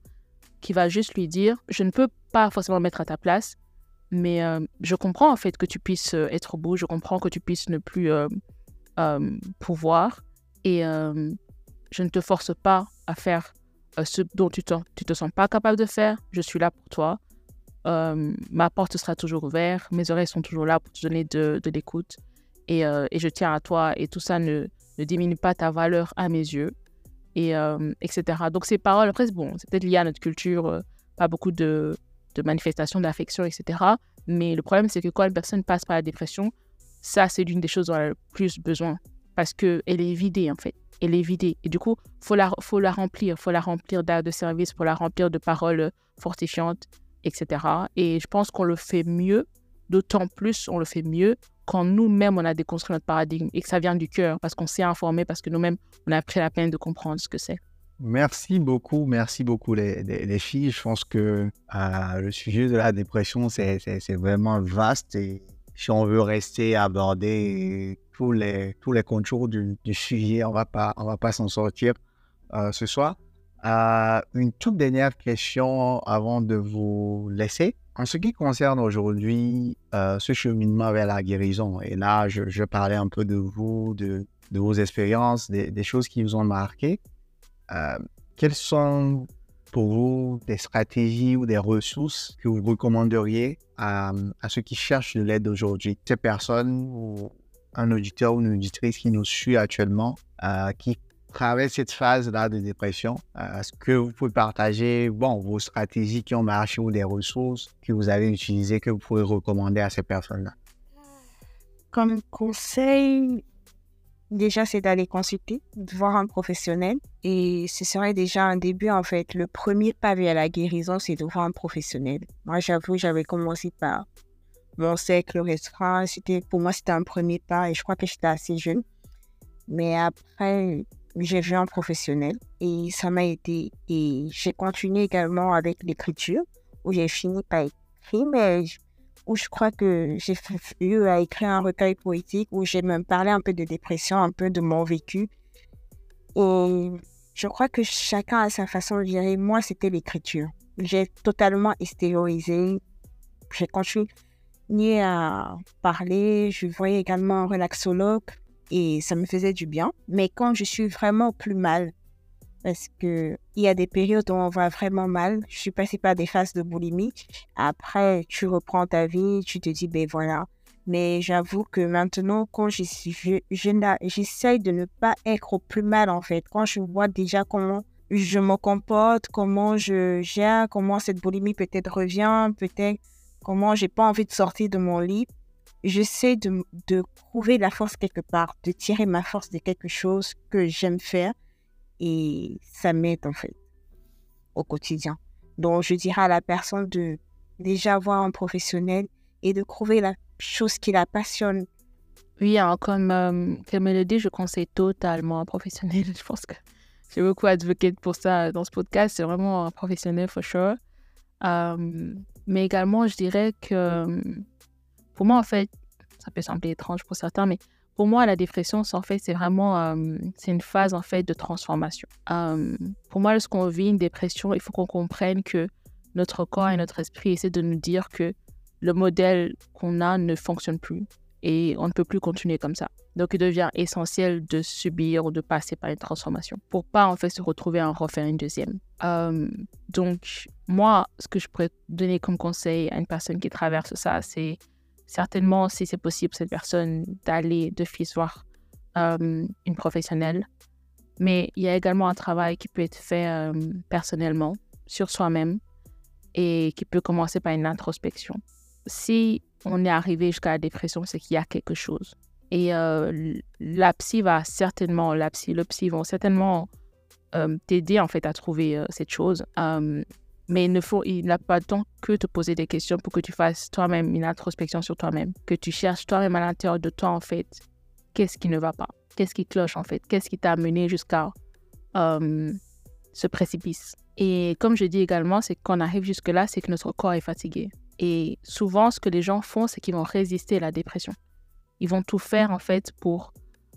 qui va juste lui dire, je ne peux pas forcément mettre à ta place, mais euh, je comprends en fait que tu puisses être au bout, je comprends que tu puisses ne plus pouvoir et je ne te force pas à faire ce dont tu ne te sens pas capable de faire. Je suis là pour toi. ma porte sera toujours ouverte, mes oreilles sont toujours là pour te donner de, l'écoute et, et, je tiens à toi et tout ça ne, ne diminue pas ta valeur à mes yeux et etc. Donc ces paroles, après bon, c'est peut-être lié à notre culture, pas beaucoup de, de manifestations d'affection, etc. Mais le problème, c'est que quand une personne passe par la dépression, ça, c'est l'une des choses dont elle a le plus besoin parce qu'elle est vidée, en fait. Elle est vidée. Et du coup, il faut la, faut la remplir. Il faut la remplir d'actes de service, pour la remplir de paroles fortifiantes, etc. Et je pense qu'on le fait mieux, d'autant plus on le fait mieux quand nous-mêmes, on a déconstruit notre paradigme et que ça vient du cœur, parce qu'on s'est informé, parce que nous-mêmes, on a pris la peine de comprendre ce que c'est. Merci beaucoup, merci beaucoup les, les, filles. Je pense que euh, le sujet de la dépression, c'est vraiment vaste et si on veut rester aborder tous les, tous les contours du, sujet, on ne va pas s'en sortir euh, ce soir. Euh, une toute dernière question avant de vous laisser. En ce qui concerne aujourd'hui ce cheminement vers la guérison, et là, je, parlais un peu de vous, de, vos expériences, des, choses qui vous ont marqué. Euh, quelles sont pour vous des stratégies ou des ressources que vous recommanderiez à, ceux qui cherchent de l'aide aujourd'hui Ces personnes ou un auditeur ou une auditrice qui nous suit actuellement, euh, qui traverse cette phase-là de dépression, euh, est-ce que vous pouvez partager bon, vos stratégies qui ont marché ou des ressources que vous avez utilisées que vous pouvez recommander à ces personnes-là? Comme conseil, déjà, c'est d'aller consulter, de voir un professionnel. Et ce serait déjà un début, en fait. Le premier pas vers la guérison, c'est de voir un professionnel. Moi, j'avoue, j'avais commencé par mon cercle restreint. C'était, pour moi, c'était un premier pas et je crois que j'étais assez jeune. Mais après, j'ai vu un professionnel et ça m'a aidé. Et j'ai continué également avec l'écriture où j'ai fini par écrire, où je crois que j'ai eu à écrire un recueil poétique où j'ai même parlé un peu de dépression, un peu de mon vécu. Et je crois que chacun a sa façon de gérer. Moi, c'était l'écriture. J'ai totalement extériorisé. J'ai continué à parler. Je voyais également un relaxologue et ça me faisait du bien. Mais quand je suis vraiment plus mal, parce qu'il y a des périodes où on va vraiment mal. Je suis passée par des phases de boulimie. Après, tu reprends ta vie, tu te dis, ben voilà. Mais j'avoue que maintenant, quand je j'essaye de ne pas être au plus mal, en fait. Quand je vois déjà comment je me comporte, comment je gère, comment cette boulimie peut-être revient, peut-être comment j'ai pas envie de sortir de mon lit, j'essaie de, de trouver la force quelque part, de tirer ma force de quelque chose que j'aime faire et ça m'aide en fait au quotidien. Donc je dirais à la personne de déjà voir un professionnel et de trouver la chose qui la passionne. Oui, hein, comme, euh, comme elle le dit, je conseille totalement un professionnel. Je pense que j'ai beaucoup advoqué pour ça dans ce podcast. C'est vraiment un professionnel, for sure. Euh, mais également, je dirais que pour moi, en fait, ça peut sembler étrange pour certains, mais pour moi, la dépression, en fait, c'est vraiment euh, c'est une phase en fait de transformation. Euh, pour moi, lorsqu'on vit une dépression, il faut qu'on comprenne que notre corps et notre esprit essaient de nous dire que le modèle qu'on a ne fonctionne plus et on ne peut plus continuer comme ça. Donc, il devient essentiel de subir ou de passer par une transformation pour pas en fait se retrouver à en refaire une deuxième. Euh, donc, moi, ce que je pourrais donner comme conseil à une personne qui traverse ça, c'est certainement, si c'est possible, cette personne d'aller de fils voir euh, une professionnelle. Mais il y a également un travail qui peut être fait euh, personnellement sur soi-même et qui peut commencer par une introspection. Si on est arrivé jusqu'à la dépression, c'est qu'il y a quelque chose. Et euh, la psy va certainement, la psy, le psy vont certainement t'aider en fait à trouver cette chose. Mais il ne faut, il n'a pas tant que te poser des questions pour que tu fasses toi-même une introspection sur toi-même, que tu cherches toi-même à l'intérieur de toi en fait qu'est-ce qui ne va pas, qu'est-ce qui cloche en fait, qu'est-ce qui t'a amené jusqu'à euh, ce précipice. Et comme je dis également, c'est qu'on arrive jusque-là, c'est que notre corps est fatigué. Et souvent, ce que les gens font, c'est qu'ils vont résister à la dépression. Ils vont tout faire en fait pour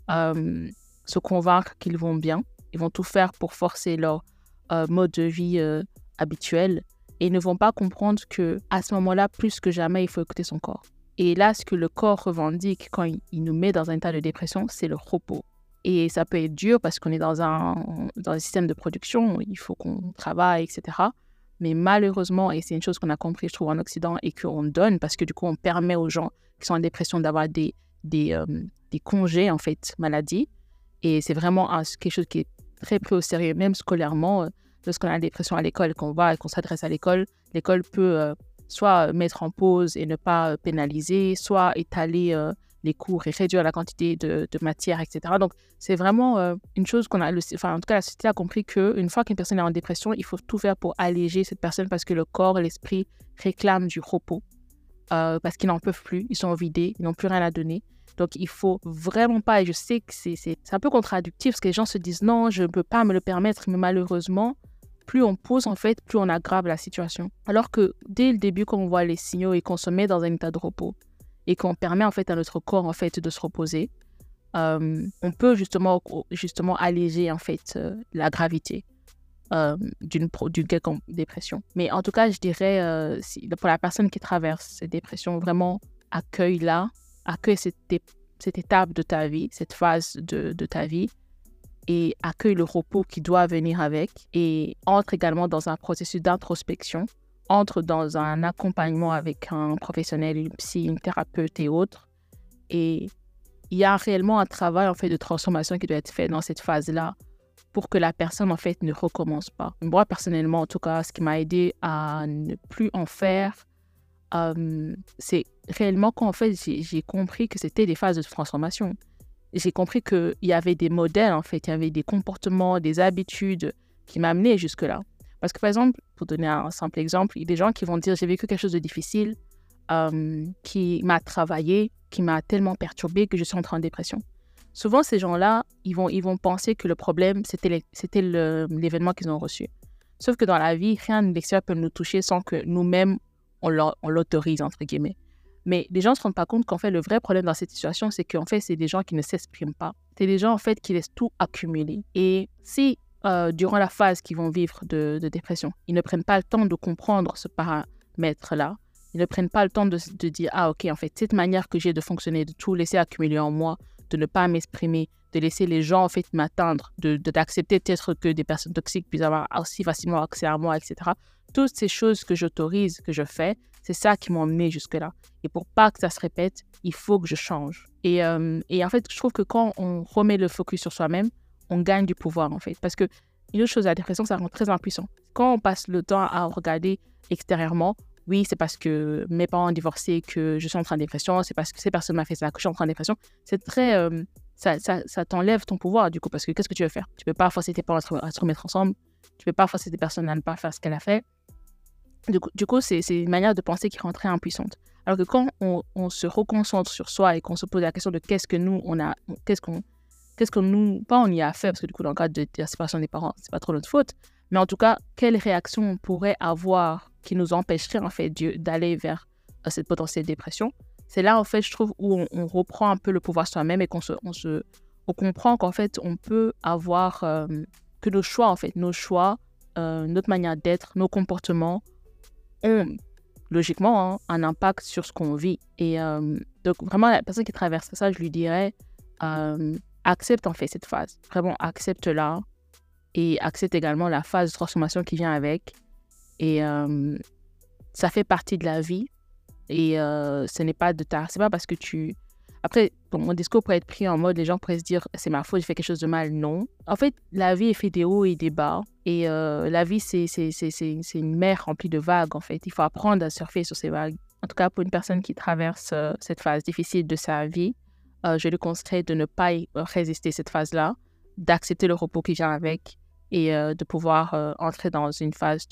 euh, se convaincre qu'ils vont bien. Ils vont tout faire pour forcer leur euh, mode de vie habituel et ne vont pas comprendre que à ce moment-là, plus que jamais, il faut écouter son corps. Et là, ce que le corps revendique quand il nous met dans un état de dépression, c'est le repos. Et ça peut être dur parce qu'on est dans un, dans un système de production, il faut qu'on travaille, etc. Mais malheureusement, et c'est une chose qu'on a compris, je trouve, en Occident et qu'on donne parce que du coup, on permet aux gens qui sont en dépression d'avoir des, des, euh, des, congés, en fait, maladie. Et c'est vraiment quelque chose qui est très pris au sérieux, même scolairement. Lorsqu'on a la dépression à l'école, qu'on va et qu'on s'adresse à l'école, l'école peut euh, soit mettre en pause et ne pas euh, pénaliser, soit étaler euh, les cours et réduire la quantité de, matière, etc. Donc, c'est vraiment euh, une chose qu'on a, enfin, en tout cas, la société a compris qu'une fois qu'une personne est en dépression, il faut tout faire pour alléger cette personne parce que le corps et l'esprit réclament du repos, parce qu'ils n'en peuvent plus, ils sont vidés, ils n'ont plus rien à donner. Donc, il faut vraiment pas, et je sais que c'est un peu contradictif, parce que les gens se disent non, je ne peux pas me le permettre, mais malheureusement, plus on pose, en fait, plus on aggrave la situation. Alors que dès le début, quand on voit les signaux et qu'on se met dans un état de repos et qu'on permet en fait à notre corps en fait de se reposer, euh, on peut justement, justement alléger en fait euh, la gravité euh, d'une quelconque dépression. Mais en tout cas, je dirais, pour la personne qui traverse cette dépression, vraiment accueille-la, accueille cette, cette, étape de ta vie, cette phase de, de ta vie et accueille le repos qui doit venir avec et entre également dans un processus d'introspection, entre dans un accompagnement avec un professionnel, une psy, une thérapeute et autres. Et il y a réellement un travail en fait de transformation qui doit être fait dans cette phase-là pour que la personne en fait ne recommence pas. Moi personnellement, en tout cas, ce qui m'a aidé à ne plus en faire, euh, c'est réellement quand en fait j'ai compris que c'était des phases de transformation j'ai compris qu'il y avait des modèles, en fait, il y avait des comportements, des habitudes qui m'amenaient jusque-là. Parce que, par exemple, pour donner un simple exemple, il y a des gens qui vont dire j'ai vécu quelque chose de difficile, euh, qui m'a travaillé, qui m'a tellement perturbé que je suis entré en dépression. Souvent, ces gens-là, ils vont, ils vont penser que le problème, c'était l'événement qu'ils ont reçu. Sauf que dans la vie, rien de l'extérieur peut nous toucher sans que nous-mêmes, on l'autorise, entre guillemets. Mais les gens ne se rendent pas compte qu'en fait, le vrai problème dans cette situation, c'est qu'en fait, c'est des gens qui ne s'expriment pas. C'est des gens, en fait, qui laissent tout accumuler. Et si, euh, durant la phase qu'ils vont vivre de, dépression, ils ne prennent pas le temps de comprendre ce paramètre-là, ils ne prennent pas le temps de, dire, ah, OK, en fait, cette manière que j'ai de fonctionner, de tout laisser accumuler en moi, de ne pas m'exprimer, de laisser les gens, en fait, m'atteindre, de, d'accepter peut-être que des personnes toxiques puissent avoir aussi facilement accès à moi, etc. Toutes ces choses que j'autorise, que je fais, c'est ça qui m'a emmené jusque-là. Et pour pas que ça se répète, il faut que je change. Et, euh, et, en fait, je trouve que quand on remet le focus sur soi-même, on gagne du pouvoir, en fait. Parce que une autre chose, la dépression, ça rend très impuissant. Quand on passe le temps à regarder extérieurement, oui, c'est parce que mes parents ont divorcé que je suis en train de dépression, c'est parce que ces personnes m'ont fait ça que je suis en train de dépression. C'est très. Euh, ça, ça, ça t'enlève ton pouvoir, du coup, parce que qu'est-ce que tu veux faire? Tu peux pas forcer tes parents à se remettre ensemble, tu peux pas forcer tes personnes à ne pas faire ce qu'elle a fait. Du coup, c'est une manière de penser qui rend très impuissante. Alors que quand on, se reconcentre sur soi et qu'on se pose la question de qu'est-ce que nous, on a, qu'est-ce qu'on, qu'est-ce que nous, pas on y a fait, parce que du coup, dans le cadre de, la séparation des parents, c'est pas trop notre faute, mais en tout cas, quelle réaction on pourrait avoir qui nous empêcherait, en fait, d'aller vers euh, cette potentielle dépression? C'est là, en fait, je trouve, où on, reprend un peu le pouvoir soi-même et qu'on se, on se, on comprend qu'en fait, on peut avoir, euh, que nos choix, en fait, nos choix, euh, notre manière d'être, nos comportements, ont logiquement hein, un impact sur ce qu'on vit. Et euh, donc, vraiment, la personne qui traverse ça, je lui dirais euh, accepte en fait cette phase. Vraiment, accepte-la et accepte également la phase de transformation qui vient avec. Et euh, ça fait partie de la vie. Et ce n'est pas de ta. C'est pas parce que tu après, mon discours pourrait être pris en mode, les gens pourraient se dire, c'est ma faute, j'ai fait quelque chose de mal. Non. En fait, la vie est faite des hauts et des bas. Et euh, la vie, c'est une mer remplie de vagues, en fait. Il faut apprendre à surfer sur ces vagues. En tout cas, pour une personne qui traverse euh, cette phase difficile de sa vie, euh, je lui conseille de ne pas résister à cette phase-là, d'accepter le repos qui vient avec et de pouvoir entrer dans une phase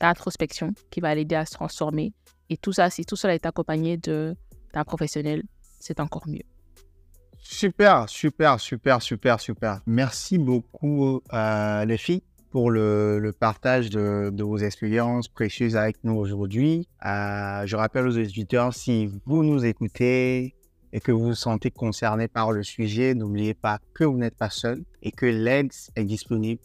d'introspection qui va l'aider à se transformer. Et tout ça, si tout cela est accompagné d'un professionnel, c'est encore mieux. Super, super, super, super, super. Merci beaucoup, euh, les filles, pour le, partage de, de, vos expériences précieuses avec nous aujourd'hui. Euh, je rappelle aux auditeurs, si vous nous écoutez et que vous vous sentez concerné par le sujet, n'oubliez pas que vous n'êtes pas seul et que l'aide est disponible,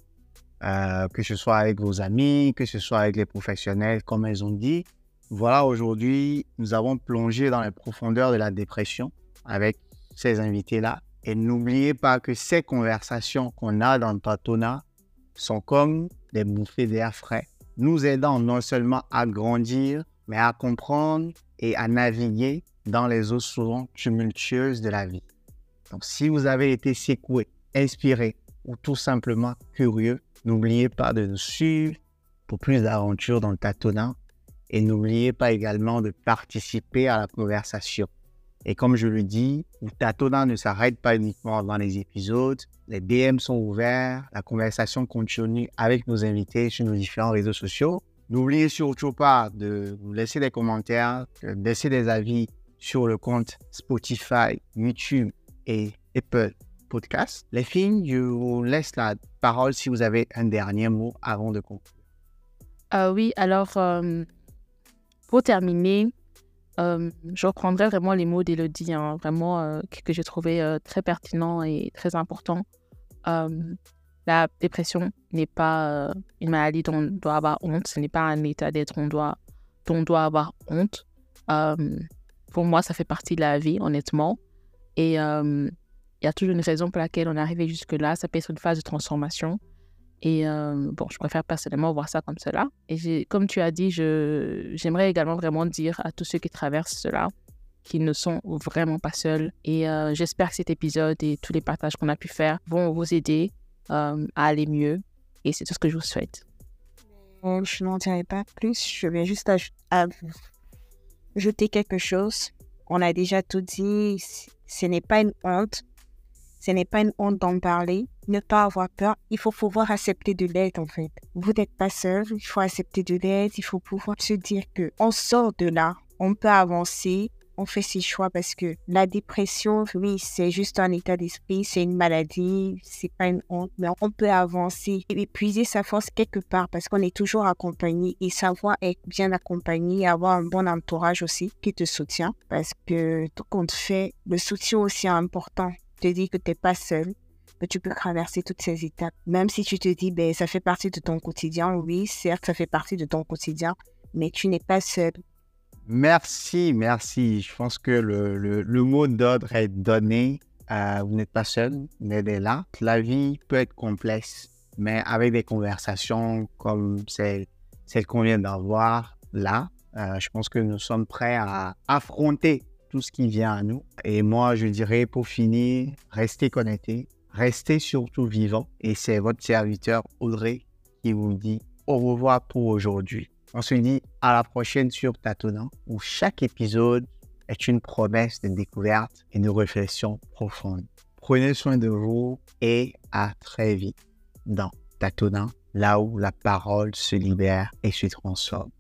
euh, que ce soit avec vos amis, que ce soit avec les professionnels, comme elles ont dit. Voilà, aujourd'hui, nous avons plongé dans les profondeurs de la dépression avec ces invités-là. Et n'oubliez pas que ces conversations qu'on a dans Tatona sont comme des bouffées d'air frais, nous aidant non seulement à grandir, mais à comprendre et à naviguer dans les eaux souvent tumultueuses de la vie. Donc, si vous avez été secoué, inspiré ou tout simplement curieux, n'oubliez pas de nous suivre pour plus d'aventures dans le et n'oubliez pas également de participer à la conversation. Et comme je le dis, le tâtonnant ne s'arrête pas uniquement dans les épisodes. Les DM sont ouverts, la conversation continue avec nos invités sur nos différents réseaux sociaux. N'oubliez surtout pas de laisser des commentaires, de laisser des avis sur le compte Spotify, YouTube et Apple Podcast. Les filles, je vous laisse la parole si vous avez un dernier mot avant de conclure. Euh, oui, alors, euh, pour terminer, euh, je reprendrai vraiment les mots d'Elodie, hein, vraiment euh, que, j'ai trouvé euh, très pertinent et très important. la dépression n'est pas une maladie dont on doit avoir honte, ce n'est pas un état d'être doit, dont on doit avoir honte. pour moi, ça fait partie de la vie, honnêtement. Et il y a toujours une raison pour laquelle on est arrivé jusque-là. Ça peut être une phase de transformation. Et bon, je préfère personnellement voir ça comme cela. Et comme tu as dit, j'aimerais également vraiment dire à tous ceux qui traversent cela qu'ils ne sont vraiment pas seuls. Et j'espère que cet épisode et tous les partages qu'on a pu faire vont vous aider à aller mieux. Et c'est tout ce que je vous souhaite. Je n'en dirai pas plus. Je vais juste ajouter quelque chose. On a déjà tout dit. Ce n'est pas une honte ce n'est pas une honte d'en parler, ne pas avoir peur. Il faut pouvoir accepter de l'aide en fait. Vous n'êtes pas seul, il faut accepter de l'aide, il faut pouvoir se dire que on sort de là, on peut avancer, on fait ses choix parce que la dépression, oui, c'est juste un état d'esprit, c'est une maladie, c'est pas une honte, mais on peut avancer et épuiser sa force quelque part parce qu'on est toujours accompagné. Et savoir être bien accompagné, avoir un bon entourage aussi qui te soutient parce que tout compte fait, le soutien aussi est important te dis que tu n'es pas seul, que tu peux traverser toutes ces étapes. Même si tu te dis, ben, ça fait partie de ton quotidien, oui, certes, ça fait partie de ton quotidien, mais tu n'es pas seul. Merci, merci. Je pense que le, le, mot d'ordre est donné. Vous n'êtes pas seul, vous êtes là. La vie peut être complexe, mais avec des conversations comme celle, celle qu'on vient d'avoir là, euh, je pense que nous sommes prêts à affronter tout ce qui vient à nous. Et moi, je dirais pour finir, restez connectés, restez surtout vivants. Et c'est votre serviteur Audrey qui vous dit au revoir pour aujourd'hui. On se dit à la prochaine sur Tâtonnant, où chaque épisode est une promesse de découverte et de réflexion profonde. Prenez soin de vous et à très vite dans Tâtonnant, là où la parole se libère et se transforme.